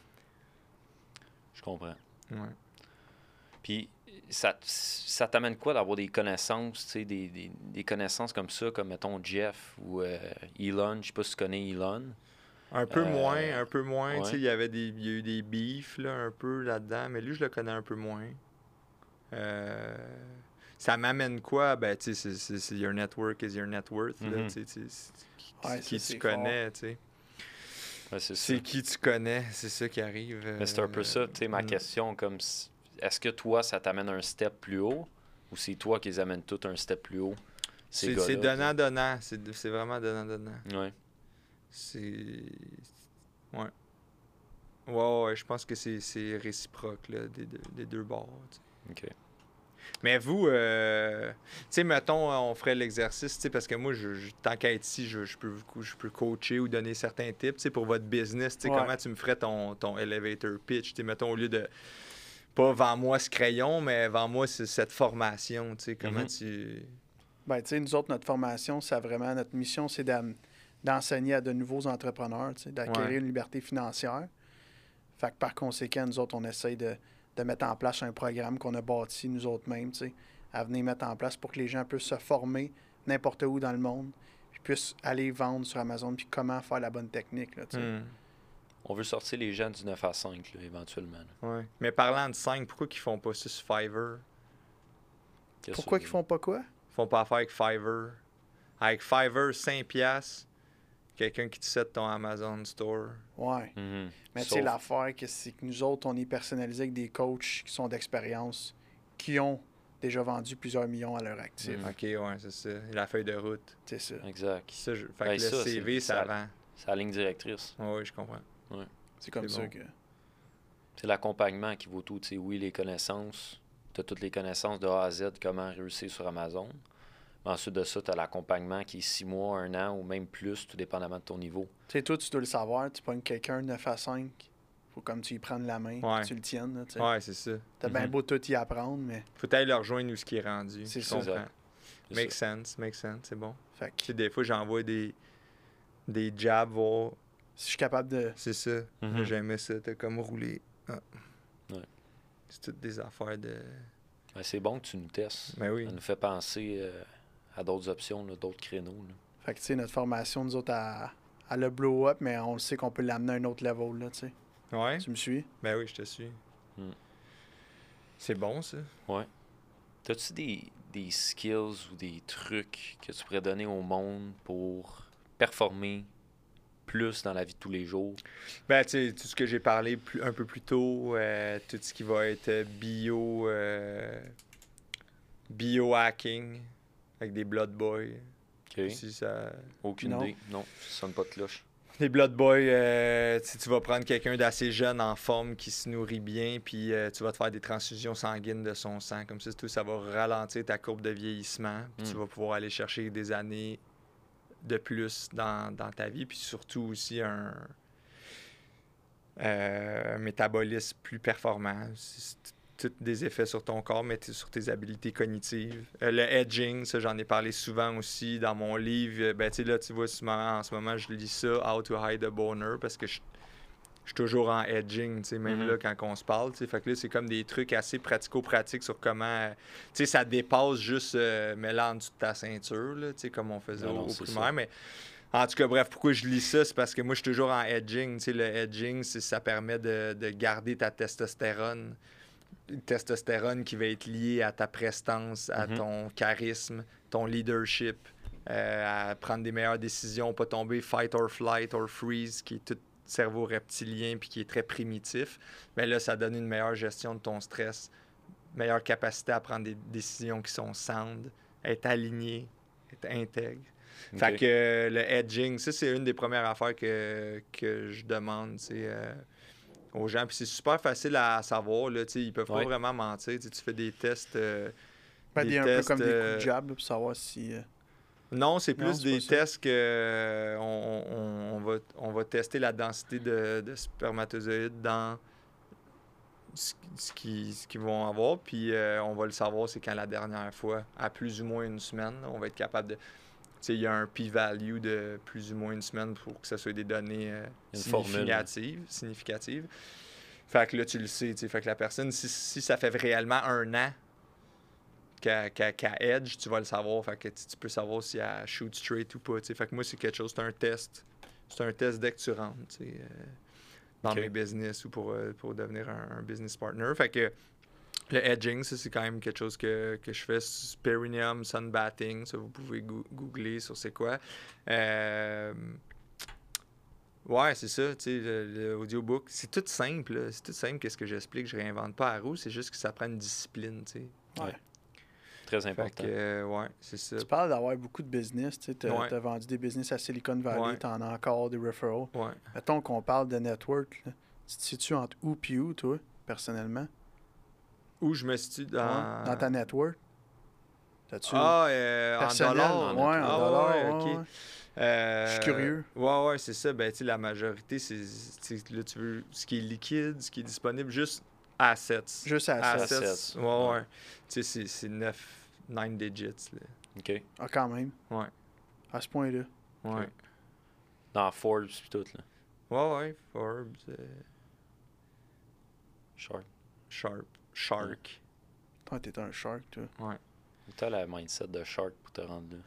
Je comprends. tu- ouais. Puis, ça, ça t'amène quoi d'avoir des connaissances, tu sais, des, des, des connaissances comme ça, comme mettons Jeff ou euh, Elon, je sais pas si tu connais Elon. Un peu Euh, moins, un peu moins. Tu ouais. sais, il y avait des. Il y a eu des beefs là, un peu là-dedans, mais lui, je le connais un peu moins. Euh, ça m'amène quoi? Ben, tu sais, your network is your net worth. là, Mhm. tu sais, tu sais, c'est- qui- Ouais, qui ça, tu connais, tu sais. Ouais, c'est qui tu connais, c'est ça qui arrive. Mais c'est un peu ça, tu sais, ma mm. question, comme, si- est-ce que toi, ça t'amène un step plus haut ou c'est toi qui les amènes tout un step plus haut? ces C'est donnant-donnant. C'est c'est vraiment donnant-donnant. Ouais. C'est. Ouais. Ouais, ouais, je pense que c'est c'est réciproque là, des, deux- des deux bords. OK. Mais vous, euh, tu sais, mettons, on ferait l'exercice, tu sais, parce que moi, je, je- tant qu'à être ici, je, je peux, je peux coacher ou donner certains tips, tu sais, pour votre business, tu sais, Ouais. comment tu me ferais ton, ton elevator pitch, tu sais, mettons, au lieu de, pas vends-moi ce crayon, mais vends-moi ce- cette formation, tu sais, comment Mhm. tu... Ben, tu sais, nous autres, notre formation, c'est vraiment, notre mission, c'est d'enseigner à de nouveaux entrepreneurs, tu sais, d'acquérir Ouais. une liberté financière. Fait que par conséquent, nous autres, on essaye de, de mettre en place un programme qu'on a bâti nous autres mêmes, tu sais, à venir mettre en place pour que les gens puissent se former n'importe où dans le monde, puis puissent aller vendre sur Amazon, puis comment faire la bonne technique, là, tu sais. Hmm, On veut sortir les gens du 9 à 5, là, éventuellement. là. ouais. Mais parlant de 5, pourquoi qu'ils font pas ça sur Fiverr? Pourquoi qu'ils font pas quoi? Ils font pas affaire avec Fiverr. Avec Fiverr, 5 piastres, quelqu'un qui te set ton Amazon Store. Ouais. Mhm. Mais tu sais, l'affaire, que c'est que nous autres, on est personnalisé avec des coachs qui sont d'expérience, qui ont déjà vendu plusieurs millions à leur actif. Mm. Ok, ouais, c'est ça. La feuille de route. C'est ça. Exact. Ça, je... Fait que le ça, CV, c'est- ça ça- vend. C'est la ligne directrice. Ouais, je comprends. C'est comme ça bon. que. C'est l'accompagnement qui vaut tout. Tu sais, oui, les connaissances. Tu as toutes les connaissances de A à Z, comment réussir sur Amazon. Mais ensuite de ça, tu as l'accompagnement qui est six mois, un an ou même plus, tout dépendamment de ton niveau. Tu sais, toi, tu dois le savoir, tu pognes quelqu'un 9 à 5, faut comme tu y prennes la main, Ouais. tu le tiennes, là. Ouais, c'est ça. T'as bien Mhm. beau tout y apprendre, mais. Faut aller le rejoindre où ce qui est rendu. C'est ça. Make ça. sense, make sense, c'est bon. Fait que Tu sais, des fois, j'envoie des, des jabs voir. Si je suis capable de. C'est ça. Mhm. J'aimais ça. T'as comme roulé. Ah. Ouais. C'est toutes des affaires de. Ben, c'est bon que tu nous testes. Ben oui. Ça nous fait penser euh, à d'autres options, d'autres créneaux. là. Fait que, tu sais, notre formation, nous autres, à, à le blow up, mais on le sait qu'on peut l'amener à un autre level, là, tu sais. Ouais. Tu me suis? Ben oui, je te suis. Hmm. C'est bon, ça. T'as-tu des, des skills ou des trucs que tu pourrais donner au monde pour performer plus dans la vie de tous les jours? Ben, tu sais, tout ce que j'ai parlé plus- un peu plus tôt, euh, tout ce qui va être bio, euh, biohacking avec des Blood Boys. OK. Si ça... Aucune Non. idée. Non, ça sonne pas de cloche. Les Blood Boys, euh, tu vas prendre quelqu'un d'assez jeune en forme qui se nourrit bien, puis euh, tu vas te faire des transfusions sanguines de son sang. Comme ça, tout ça va ralentir ta courbe de vieillissement. Puis tu Mm. vas pouvoir aller chercher des années de plus dans, dans ta vie, puis surtout aussi un, euh, métabolisme plus performant. Tous des effets sur ton corps, mais sur tes habiletés cognitives. Euh, le edging, ça, j'en ai parlé souvent aussi dans mon livre. Ben, tu là, tu vois, en ce moment, je lis ça, How to Hide a Boner, parce que je je suis toujours en edging, tu sais, même Mhm. là, quand on se parle, tu sais. Fait que là, c'est comme des trucs assez pratico-pratiques sur comment, euh, tu sais, ça dépasse juste euh, dessous de ta ceinture, là, tu sais, comme on faisait Non, au, primaire. ça. Mais en tout cas, bref, pourquoi je lis ça, c'est parce que moi, je suis toujours en edging, tu sais. Le edging, c'est- ça permet de, de garder ta testostérone. Une testostérone qui va être liée à ta prestance, à Mhm. ton charisme, ton leadership, euh, à prendre des meilleures décisions, pas tomber fight or flight or freeze, qui est tout cerveau reptilien puis qui est très primitif. Mais là, ça donne une meilleure gestion de ton stress, meilleure capacité à prendre des décisions qui sont sound, être aligné, être intègre. Fait que euh, le edging, ça, c'est une des premières affaires que, que je demande tu sais, euh, aux gens. Puis c'est super facile à savoir. Là, ils peuvent Ouais. pas vraiment mentir. Tu fais des tests. euh, Ben, Des des un peu tests, comme des coups de jab là, pour savoir si. Non, c'est plus des ça. tests que euh, on, on- on va, on va tester la densité de, de spermatozoïdes dans ce, ce qui- ce qu'ils vont avoir. Puis euh, on va le savoir, c'est quand la dernière fois, à plus ou moins une semaine, on va être capable de. Tu sais, il y a un p-value de plus ou moins une semaine pour que ce soit des données euh, significatives, significatives. Fait que là, tu le sais. tu sais. Fait que la personne, si, si ça fait réellement un an qu'elle qu'elle- qu'elle edge, tu vas le savoir. Fait que tu peux savoir si elle shoot straight ou pas. tu sais. Fait que moi, c'est quelque chose, c'est un test. C'est un test dès que tu rentres tu sais, euh, dans Ok. mes business ou pour, euh, pour devenir un, un business partner. Fait que le edging, ça, c'est quand même quelque chose que, que je fais. Perineum sunbathing, ça, vous pouvez goo- googler sur c'est quoi. Euh, Ouais, c'est ça, tu sais, le, le audiobook. C'est tout simple, là. c'est tout simple qu'est-ce que j'explique. Je réinvente pas la roue, c'est juste que ça prend une discipline, tu sais. Ouais. Très Fait important. que, euh, ouais, c'est ça. Tu parles d'avoir beaucoup de business. Tu as, Ouais. vendu des business à Silicon Valley, Ouais. tu en as encore des referrals. Ouais. Mettons qu'on parle de network. Là. Tu te situes entre où puis où, toi, personnellement? Où je me situe dans. Ouais, Dans ta network? T'as-tu. Ah, euh, en dollars. Ouais, en Ah, dollars. ouais, ouais, ok. ouais. Euh, Je suis curieux. Ouais, ouais, c'est ça. Ben, tu sais, la majorité, c'est. tu sais, Là, tu veux ce qui est liquide, ce qui est disponible, juste assets. Juste. Assets. assets. Ouais, Ouais. ouais. Tu sais, c'est- c'est 9, 9 digits, là. OK. Ah, quand même. Ouais. À ce point-là. Ouais. Dans Forbes et tout, là. Ouais, ouais. Forbes, euh, Sharp. Sharp, Shark. Toi, t'es un shark, toi. T'as la mindset de Shark pour te rendre là.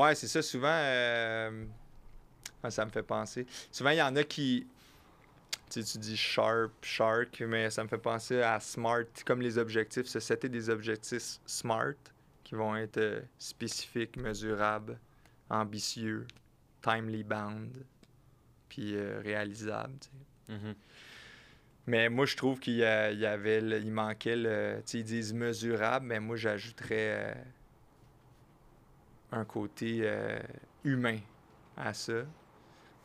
Ouais, c'est ça. Souvent, euh, ça me fait penser. Souvent, il y en a qui. Tu sais, tu dis sharp, shark, mais ça me fait penser à smart, comme les objectifs. Se setter des objectifs smart qui vont être euh, spécifiques, mesurables, ambitieux, timely bound, puis euh, réalisables. tu sais. Mhm. Mais moi, je trouve qu'il y, avait, le- il manquait le. Tu sais, ils disent mesurable, mais moi, j'ajouterais euh, un côté humain à ça.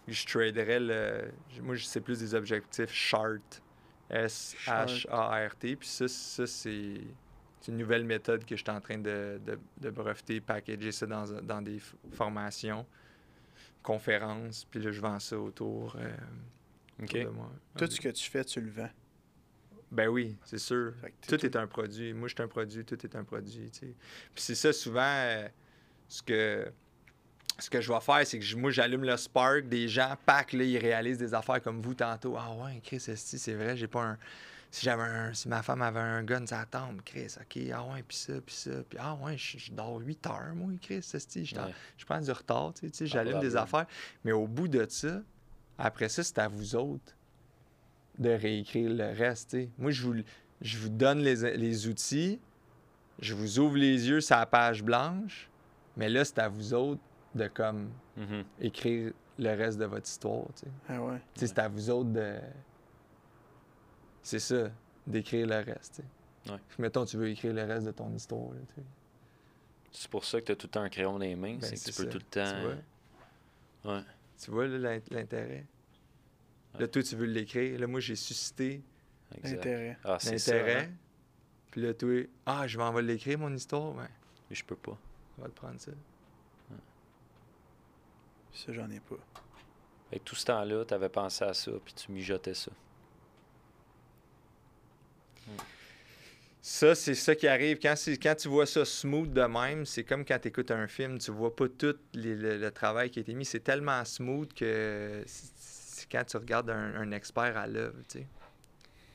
Je traderais le. Moi, c'est plus des objectifs SHART. S-H-A-R-T. Puis ça, ça c'est. Une nouvelle méthode que je suis en train de, de, de breveter, packager ça dans, dans des formations, conférences. Puis là, je vends ça autour, euh, autour de moi. Tout ce que tu fais, tu le vends. Ben oui, c'est sûr. Tout est un produit. Moi, je suis un produit, tout est un produit. tu sais. Puis c'est ça, souvent, euh, ce que, ce que je vais faire, c'est que moi, j'allume le spark des gens, pack, là, ils réalisent des affaires comme vous tantôt. Ah ouais, Chris, c'est vrai, j'ai pas un. Si j'avais un. Si ma femme avait un gun, ça tombe, Chris, ok, ah ouais, puis ça, puis ça. Puis ah ouais, je, je dors 8 heures, moi, Chris, esti, je, Ouais. je prends du retard, tu sais, j'allume des affaires. Mais au bout de ça, après ça, c'est à vous autres de réécrire le reste. tu sais. Moi, je vous, je vous donne les, les outils, je vous ouvre les yeux sur la page blanche, mais là, c'est à vous autres de comme Mhm. écrire le reste de votre histoire. tu sais. Ah ouais. Tu sais, C'est à vous autres de. C'est ça, d'écrire le reste. tu sais. Ouais. Mettons, tu veux écriire le reste de ton histoire. là, tu sais. C'est pour ça que t'as tout le temps un crayon dans les mains. Ben, c'est que tu peux ça, tout le tu temps. vois. Ouais. Tu vois là, l'in- l'intérêt? Là, Ouais. toi, tu veux l'écrire. Là, moi, j'ai suscité. L'intérêt. Ah, l'intérêt. hein. Puis là, toi, ah, je m'en vais l'écrire, mon histoire. Mais Je peux pas. on va le prendre ça. Ça, j'en ai pas. Avec tout ce temps-là, t'avais pensé à ça, puis tu mijotais ça. Ça, c'est ça qui arrive. Quand, c'est- quand tu vois ça smooth de même, c'est comme quand tu écoutes un film, tu vois pas tout les- le, le travail qui a été mis. C'est tellement smooth que c'est quand tu regardes un, un expert à l'œuvre, tu sais.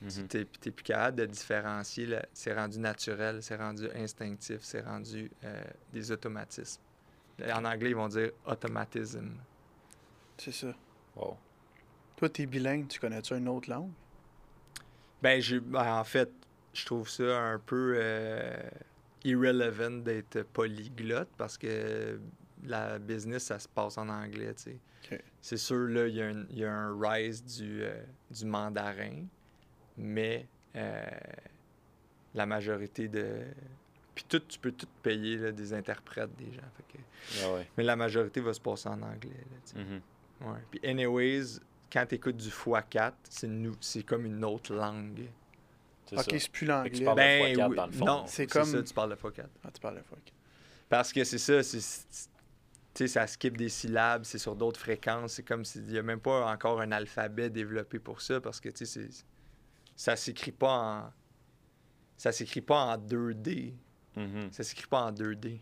Mhm. Tu n'es plus capable de différencier. C'est rendu naturel, c'est rendu instinctif, c'est rendu euh, des automatismes. En anglais, ils vont dire automatism. C'est ça. Wow. Toi, t'es bilingue, tu connais-tu une autre langue? Ben, j'ai- ben, en fait, je trouve ça un peu euh, irrelevant d'être polyglotte parce que la business, ça se passe en anglais, tu sais. C'est sûr, là, il y, a un- il y a un rise du, euh, du mandarin, mais euh, la majorité de... Puis tout, tu peux tout payer, là, des interprètes, des gens. fait que- Ah ouais. Mais la majorité va se passer en anglais, là. Mhm. Ouais. Puis anyways, quand tu écoutes du x4, c'est nou- comme une autre langue. Ok, c'est plus l'anglais. tu parles- là. de x4 dans le fond. Non, C'est comme- ça, tu parles de x4. Ah, tu parles de fuck. Parce que c'est ça, c'est... sais, ça skip des syllabes, c'est sur d'autres fréquences. C'est comme s'il n'y a même pas encore un alphabet développé pour ça parce que, tu sais, c'est- ça s'écrit pas en... Ça s'écrit pas en 2D. Mhm. Ça s'écrit pas en 2D.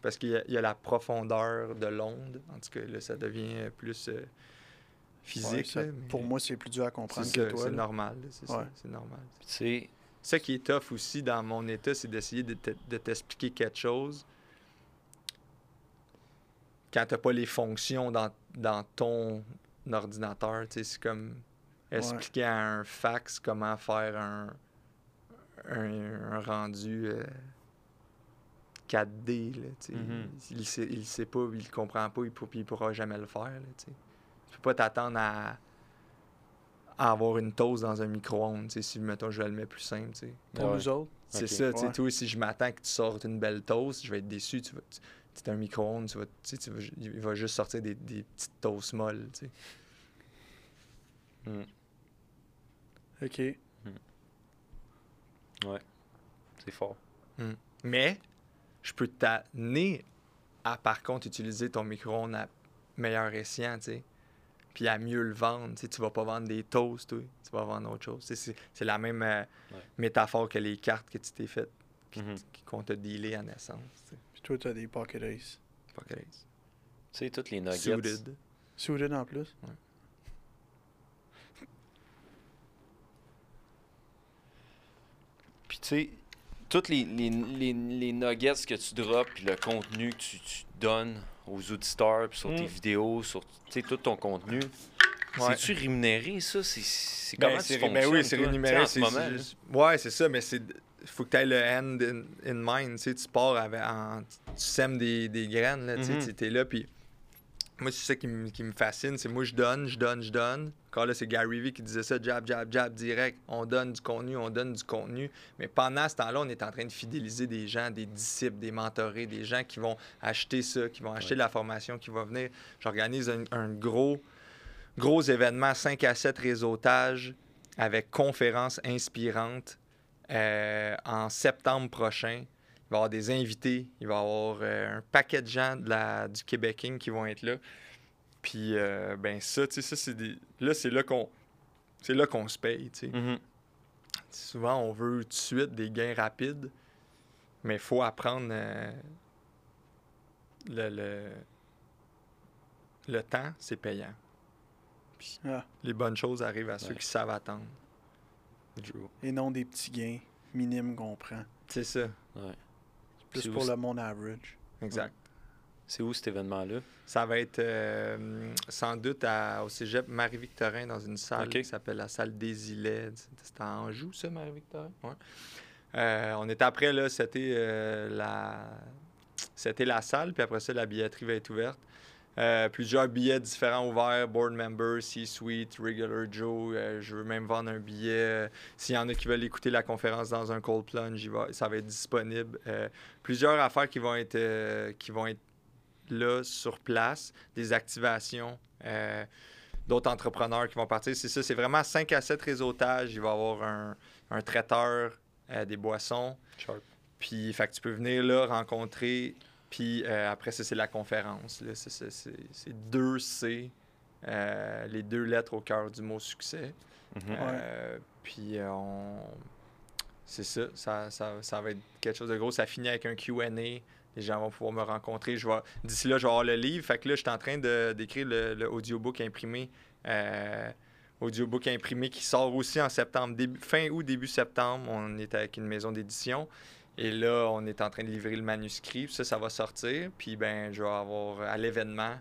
Parce qu'il y, a- il y a la profondeur de l'onde. En tout cas, là, ça devient plus euh, Ouais, physique. ça- là, mais pour moi, c'est plus dur à c'est comprendre ça, que toi. c'est là. normal. C'est Ouais. ça, c'est normal. Sais, Ça qui est tough aussi dans mon état, c'est d'essayer de te- de t'expliquer quelque chose quand t'as pas les fonctions dans, dans ton ordinateur. C'est comme expliquer à un fax comment faire un, un, un rendu euh, 4D. Là, tu sais. Mhm. il, sait, il sait pas, il comprend pas, il, pour- il pourra jamais le faire. Là, tu tu peux pas t'attendre à, à avoir une toast dans un micro-ondes. Si, mettons, je le mets plus simple. tu sais. Pour Ouais. nous autres, C'est ça, Ouais. toi, si je m'attends que tu sortes une belle toast, je vais être déçu. Tu vas, tu- c'est un micro-ondes, tu vas, tu sais, tu vas- il va juste sortir des, des petites toasts molles, tu sais. OK. ouais. C'est fort. Mais, je peux t'amener à, par contre, utiliser ton micro-ondes à meilleur escient, tu sais. Puis à mieux le vendre, tu sais. Tu vas pas vendre des toasts, toi. Tu vas vendre autre chose. Tu C'est, c'est la même euh, Ouais. métaphore que les cartes que tu t'es faites, Mhm. qu'on t'a dealé à naissance, tu. Puis toi, t'as des pocket ace. Pas que Tu sais, toutes les nuggets. Suited. Suited en plus. Puis tu sais, toutes les, les, les, les nuggets que tu drops, puis le contenu que tu, tu donnes aux auditeurs, puis sur tes Mm. vidéos, sur tout ton contenu, Ouais. c'est-tu rémunéré, ça? C'est, Ben, comment c'est- tu ben oui, c'est rémunéré. C'est- Ouais, c'est ça, mais c'est faut que tu aies le end in, in mind. Tu, sais, tu pars avec. en- tu sèmes des, des graines, là, tu Mhm. tu es là. Puis moi, c'est ça qui, me- qui me fascine. C'est moi, je donne, je donne, je donne. Encore là, c'est Gary Vee qui disait ça jab, jab, jab, direct. On donne du contenu, on donne du contenu. Mais pendant ce temps-là, on est en train de fidéliser des gens, des disciples, des mentorés, des gens qui vont acheter ça, qui vont acheter Ouais. la formation qui va venir. J'organise un, un gros, gros événement, 5 à 7 réseautages avec conférences inspirantes euh, en septembre prochain. Il va y avoir des invités, il va y avoir euh, un paquet de gens de la, du Québéking qui vont être là. Puis, euh, ben ça, tu sais, ça, c'est des... Là, c'est là qu'on... C'est là qu'on se paye, tu sais. Mhm. Souvent, on veut tout de suite des gains rapides, mais il faut apprendre euh, le, le, le temps, c'est payant. Puis Ah. les bonnes choses arrivent à ceux qui savent attendre. Et non des petits gains minimes qu'on prend. C'est ça, Ouais. Plus pour le monde average. exact. C'est où cet événement-là? Ça va être euh, sans doute à- au cégep Marie-Victorin dans une salle qui s'appelle la salle des îlets. C'était à Anjou, ça, Marie-Victorin? Ouais. Euh, on est après, là, c'était euh, la... C'était la salle, puis après ça, la billetterie va être ouverte. Euh, plusieurs billets différents ouverts, board member, C-suite, regular Joe. Euh, je veux même vendre un billet. euh, S'il y en a qui veulent écouter la conférence dans un cold plunge, va- ça va être disponible. Plusieurs affaires qui vont être, qui vont être là sur place, des activations, euh, d'autres entrepreneurs qui vont partir. C'est ça, c'est vraiment 5 à 7 réseautages. Il va y avoir un, un traiteur, euh, des boissons. Sharp. Puis, fait que tu peux venir là, rencontrer. Puis euh, après ça, c'est la conférence. là. C'est- C'est c'est- c'est deux C, euh, les deux lettres au cœur du mot succès. Mhm. Euh, puis euh, on... c'est ça, ça, ça, ça va être quelque chose de gros. Ça finit avec un QA. Les gens vont pouvoir me rencontrer. Je d'ici là, je vais avoir le livre. Fait que là, je suis en train d'écrire le, le audiobook imprimé. Euh, audiobook imprimé qui sort aussi en septembre, début, fin août, début septembre. On est avec une maison d'édition. Et là, on est en train de livrer le manuscrit. Ça, ça va sortir. Puis, ben, je vais avoir à l'événement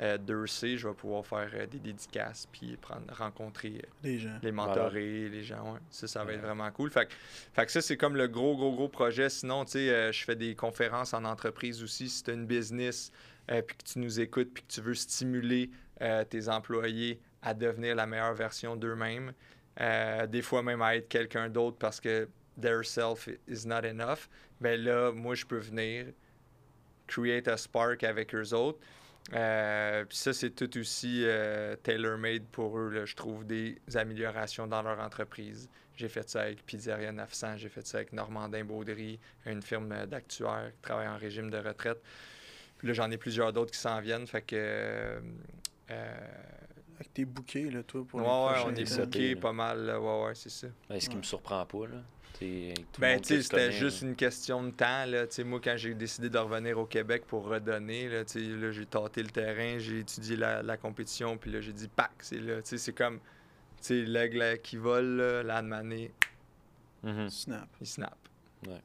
euh, 2C, je vais pouvoir faire euh, des dédicaces, puis prendre, rencontrer euh, Les gens. les mentorés, les gens. ouais. Ça, ça va être vraiment cool. Fait, que- fait que ça, c'est comme le gros, gros, gros projet. Sinon, tu sais, euh, je fais des conférences en entreprise aussi. Si tu as une business, euh, puis que tu nous écoutes, puis que tu veux stimuler euh, tes employés à devenir la meilleure version d'eux-mêmes, euh, des fois même à être quelqu'un d'autre parce que their self is not enough, ben là, moi, je peux venir create a spark avec eux autres. Euh, Puis ça, c'est tout aussi euh, tailor-made pour eux. là. Je trouve des améliorations dans leur entreprise. J'ai fait ça avec Pizzeria 900, j'ai fait ça avec Normandin Baudry, une firme euh, d'actuaires qui travaille en régime de retraite. Puis là, j'en ai plusieurs d'autres qui s'en viennent. Fait que. euh, euh, Avec tes bouquets, là, toi, pour ouais, les ouais, on est booké pas mal. là. Ouais, ouais, c'est ça. Ben, ce qui me surprend pas, là. Ben, tu c'était juste une question de temps. Là. Moi, quand j'ai décidé de revenir au Québec pour redonner, là, là, j'ai tâté le terrain, j'ai étudié la, la compétition, puis là, j'ai dit, pack, c'est là. Comme, l'aigle qui vole, là, l'âne mané, Mhm. Snap. il snap. Ouais,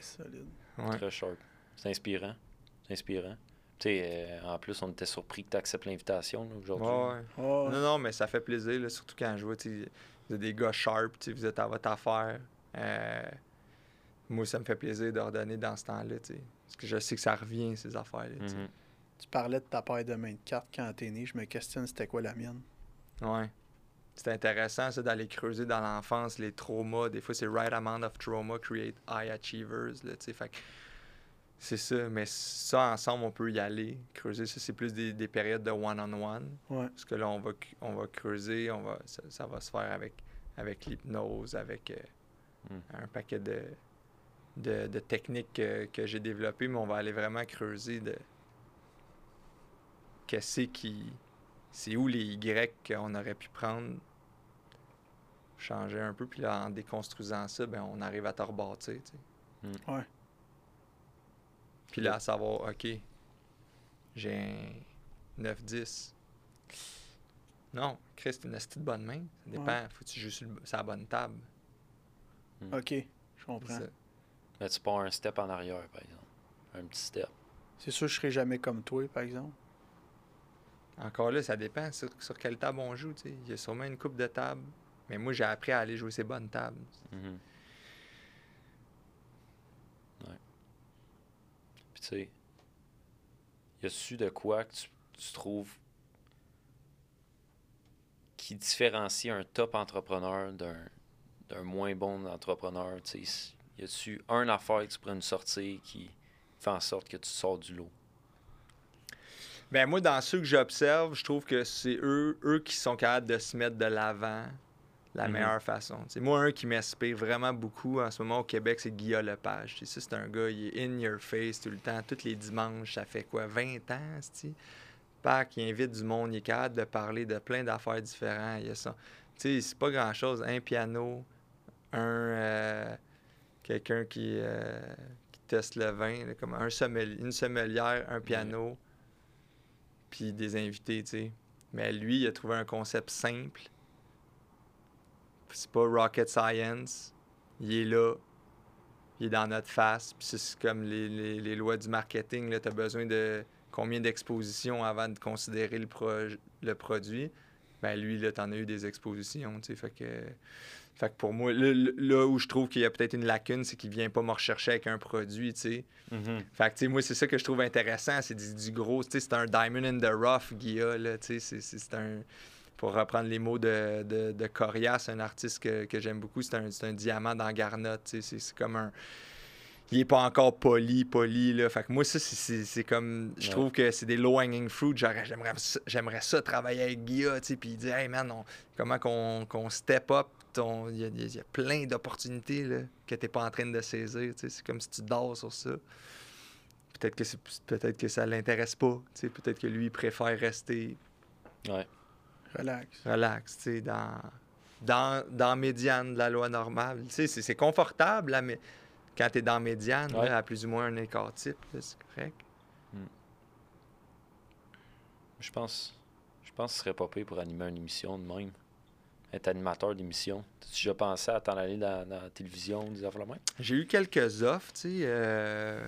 solide. Ouais. Très sharp. C'est inspirant. C'est inspirant. Euh, en plus, on était surpris que tu acceptes l'invitation aujourd'hui. Ouais, ouais. Oh, Non, non, mais ça fait plaisir, là, surtout quand je vois, vous êtes des gars sharp, tu sais, vous êtes à votre affaire. Euh, moi, ça me fait plaisir de redonner dans ce temps-là, tu sais. Parce que je sais que ça revient, ces affaires-là, tu. Mhm. Tu parlais de ta paire de main de cartes quand t'es né. Je me questionne c'était quoi la mienne? Ouais. C'est intéressant, ça, d'aller creuser dans l'enfance les traumas. Des fois, c'est right amount of trauma create high achievers, là, tu sais. Fait que c'est ça. Mais ça, ensemble, on peut y aller. Creuser, ça, c'est plus des, des périodes de one-on-one. Ouais. Parce que là, on va, on va creuser, on va, ça, ça va se faire avec, avec l'hypnose, avec euh, Mm. un paquet de, de, de techniques que, que j'ai développées, mais on va aller vraiment creuser de qu'est-ce qui. C'est où les Y qu'on aurait pu prendre, changer un peu, puis là, en déconstruisant ça, ben, on arrive à te rebâtir. tu sais. Mm. Ouais. Puis là, à savoir, OK, j'ai un 9-10. Non, Chris, c'est une astuce de bonne main. Ça dépend. Faut que tu joues sur, le- sur la bonne table. OK. Je comprends. Mais tu pars un step en arrière, par exemple. Un petit step. C'est sûr que je serai jamais comme toi, par exemple. Encore là, ça dépend sur, sur quelle table on joue. tu sais. Il y a sûrement une coupe de table. Mais moi, j'ai appris à aller jouer ces bonnes tables. Mhm. Ouais. Puis tu sais, y a-tu de quoi que tu, trouves qui différencie un top entrepreneur d'un moins bon entrepreneur? Tu sais, y a-tu un affaire que tu pourrais nous sortir qui fait en sorte que tu sors du lot? Ben moi, dans ceux que j'observe, je trouve que c'est eux, eux qui sont capables de se mettre de l'avant la Mhm. meilleure façon. C'est moi, un qui m'inspire vraiment beaucoup en ce moment au Québec, c'est Guillaume Lepage. Ça, c'est un gars, il est in your face tout le temps, tous les dimanches. Ça fait quoi, 20 ans, c'ti? Pac, il invite du monde, il est capable de parler de plein d'affaires différentes. Il y a ça. Tu sais, c'est pas grand-chose. Un piano, un... euh, quelqu'un qui, euh, qui teste le vin, là, comme un une sommelière, un piano, puis des invités, tu sais. Mais lui, il a trouvé un concept simple. C'est pas rocket science. Il est là. Il est dans notre face. Puis c'est comme les, les- les lois du marketing. Tu as besoin de combien d'expositions avant de considérer le, le produit? Ben lui, là, t'en as eu des expositions, tu sais. Fait que, fait que pour moi, là, là où je trouve qu'il y a peut-être une lacune, c'est qu'il vient pas me rechercher avec un produit, tu sais. Fait que, tu sais, moi, c'est ça que je trouve intéressant. C'est du, du gros, tu sais, c'est un diamond in the rough, Guilla, là, tu sais. c'est un. Pour reprendre les mots de, de, de Corias, un artiste que, que j'aime beaucoup, c'est un, un diamant dans Garnotte. C'est- comme un. Il est pas encore poli, poli, là. Fait que moi, ça, c'est- comme. Je Ouais. trouve que c'est des low-hanging fruit. J'aimerais ça, j'aimerais ça travailler avec Guilla, tu sais, puis dire, hey man, on- comment qu'on qu'on step up. Il y, a- il y a plein d'opportunités que tu n'es pas en train de saisir. tu sais. C'est comme si tu dors sur ça. Peut-être que, peut-être que ça l'intéresse pas. Peut-être que lui, il préfère rester Ouais. Relax. relax tu sais, dans, dans, dans médiane de la loi normale. Tu sais, c'est c'est confortable là, mais quand tu es dans médiane, Ouais. là, à plus ou moins un écart type, c'est correct. Je pense, je pense que ce serait pas pire pour animer une émission de même. Être animateur d'émission. T'as-tu déjà pensé à t'en aller dans, dans la télévision, des affaires de même? J'ai eu quelques offres, tu sais. euh,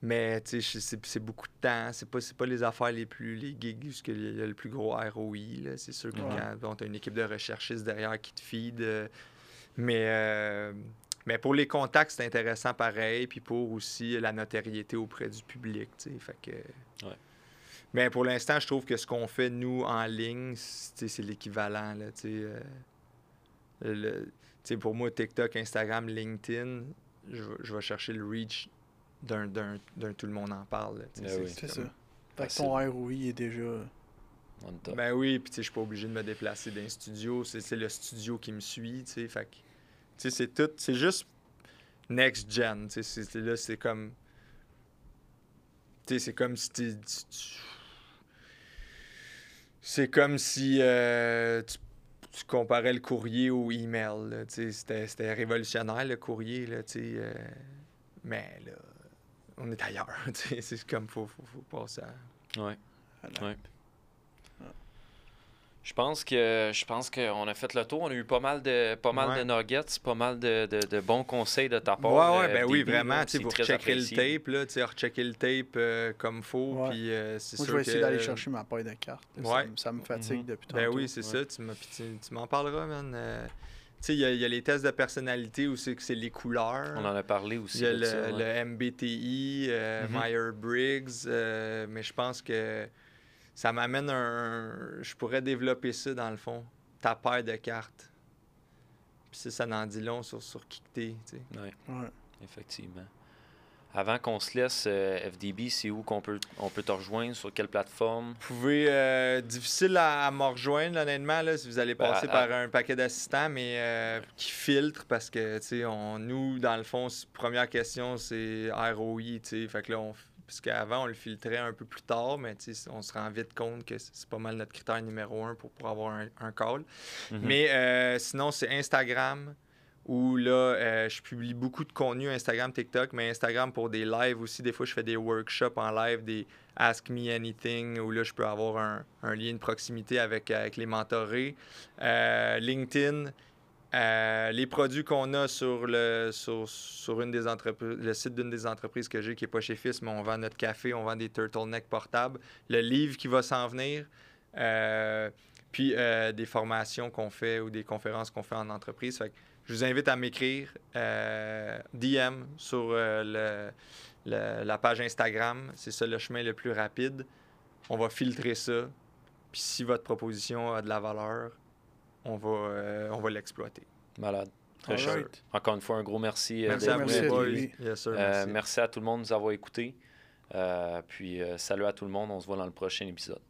Mais c'est beaucoup de temps. C'est pas, c'est pas les affaires les plus. les gigs où il y a le plus gros ROI. C'est sûr que Ouais. quand tu as une équipe de recherchistes derrière qui te feed. euh, Mais, euh, mais pour les contacts, c'est intéressant pareil. Puis pour aussi la notoriété auprès du public. Fait que. Ouais. Mais pour l'instant, je trouve que ce qu'on fait, nous, en ligne, c'est l'équivalent, euh, le- pour moi, TikTok, Instagram, LinkedIn, je vais chercher le reach d'un, d'un, d'un tout le monde en parle. Ah oui. C'est comme- ça. Fait que ton ROI est déjà. On top. Ben oui, puis tu sais, je suis pas obligé de me déplacer d'un studio. C'est, c'est le studio qui me suit, tu sais. Fait que, tu sais, c'est tout. C'est juste next gen. Tu sais, c'est, c'est- là, c'est comme. Tu sais, c'est comme si t'es- tu- C'est comme si euh, tu, tu comparais le courrier au email. là, tu sais. C'était, c'était révolutionnaire, le courrier, là, tu sais. euh, mais là, on est ailleurs. tu sais. C'est comme, faut, faut, faut passer à. Ouais. Voilà. Ouais. Je pense que je pense qu'on a fait le tour. On a eu pas mal de pas mal Ouais. de nuggets, pas mal de, de- de bons conseils de ta part. Ouais, ouais, euh, ben oui, vraiment. Tu vous rechecker le tape, là, tu rechecker le tape euh, comme faut, Ouais. puis euh, c'est Moi, sûr je vais essayer que- d'aller chercher ma paille de cartes. Ça, me- ça me fatigue Mhm. depuis Ben tantôt. oui, c'est ouais. ça, tu, m'en parleras, man. Euh, il y, a- il y a les tests de personnalité où c'est que c'est les couleurs. On en a parlé aussi. Il y a le, ça, ouais. le MBTI, euh, Mhm. Myers-Briggs, euh, mais je pense que ça m'amène un... Je pourrais développer ça, dans le fond, ta paire de cartes. Puis ça, ça en dit long sur, sur qui que t'es, tu sais. Ouais, Ouais. effectivement. Avant qu'on se laisse, euh, FDB, c'est où qu'on peut, on peut te rejoindre? Sur quelle plateforme? Vous pouvez. euh, difficile à, à me rejoindre, honnêtement, là, si vous allez Ben, passer à- par un paquet d'assistants, mais euh, qui filtrent parce que, tu sais, nous, dans le fond, première question, c'est ROI, tu sais. Fait que là, on. Parce qu'avant, on le filtrait un peu plus tard, mais tu sais, on se rend vite compte que c'est pas mal notre critère numéro un pour, pour avoir un, un call. Mhm. Mais sinon, c'est Instagram où là, euh, je publie beaucoup de contenu Instagram, TikTok, mais Instagram pour des lives aussi. Des fois, je fais des workshops en live, des Ask Me Anything, où là, je peux avoir un, lien de proximité avec, avec les mentorés. Euh, LinkedIn, euh, les produits qu'on a sur le sur, sur une des le site d'une des entreprises que j'ai qui n'est pas chez Fils, mais on vend notre café, on vend des turtlenecks portables, le livre qui va s'en venir, puis des formations qu'on fait ou des conférences qu'on fait en entreprise. Je vous invite à m'écrire euh, DM sur euh, le- le- la page Instagram. C'est ça le chemin le plus rapide. On va filtrer ça. Puis si votre proposition a de la valeur, on va, euh, on va l'exploiter. Malade. Très cher. right. Encore une fois, un gros merci. Merci à vous, merci boys. lui. Yes, sir, Euh, merci. merci à tout le monde de nous avoir écoutés. Euh, puis euh, salut à tout le monde. On se voit dans le prochain épisode.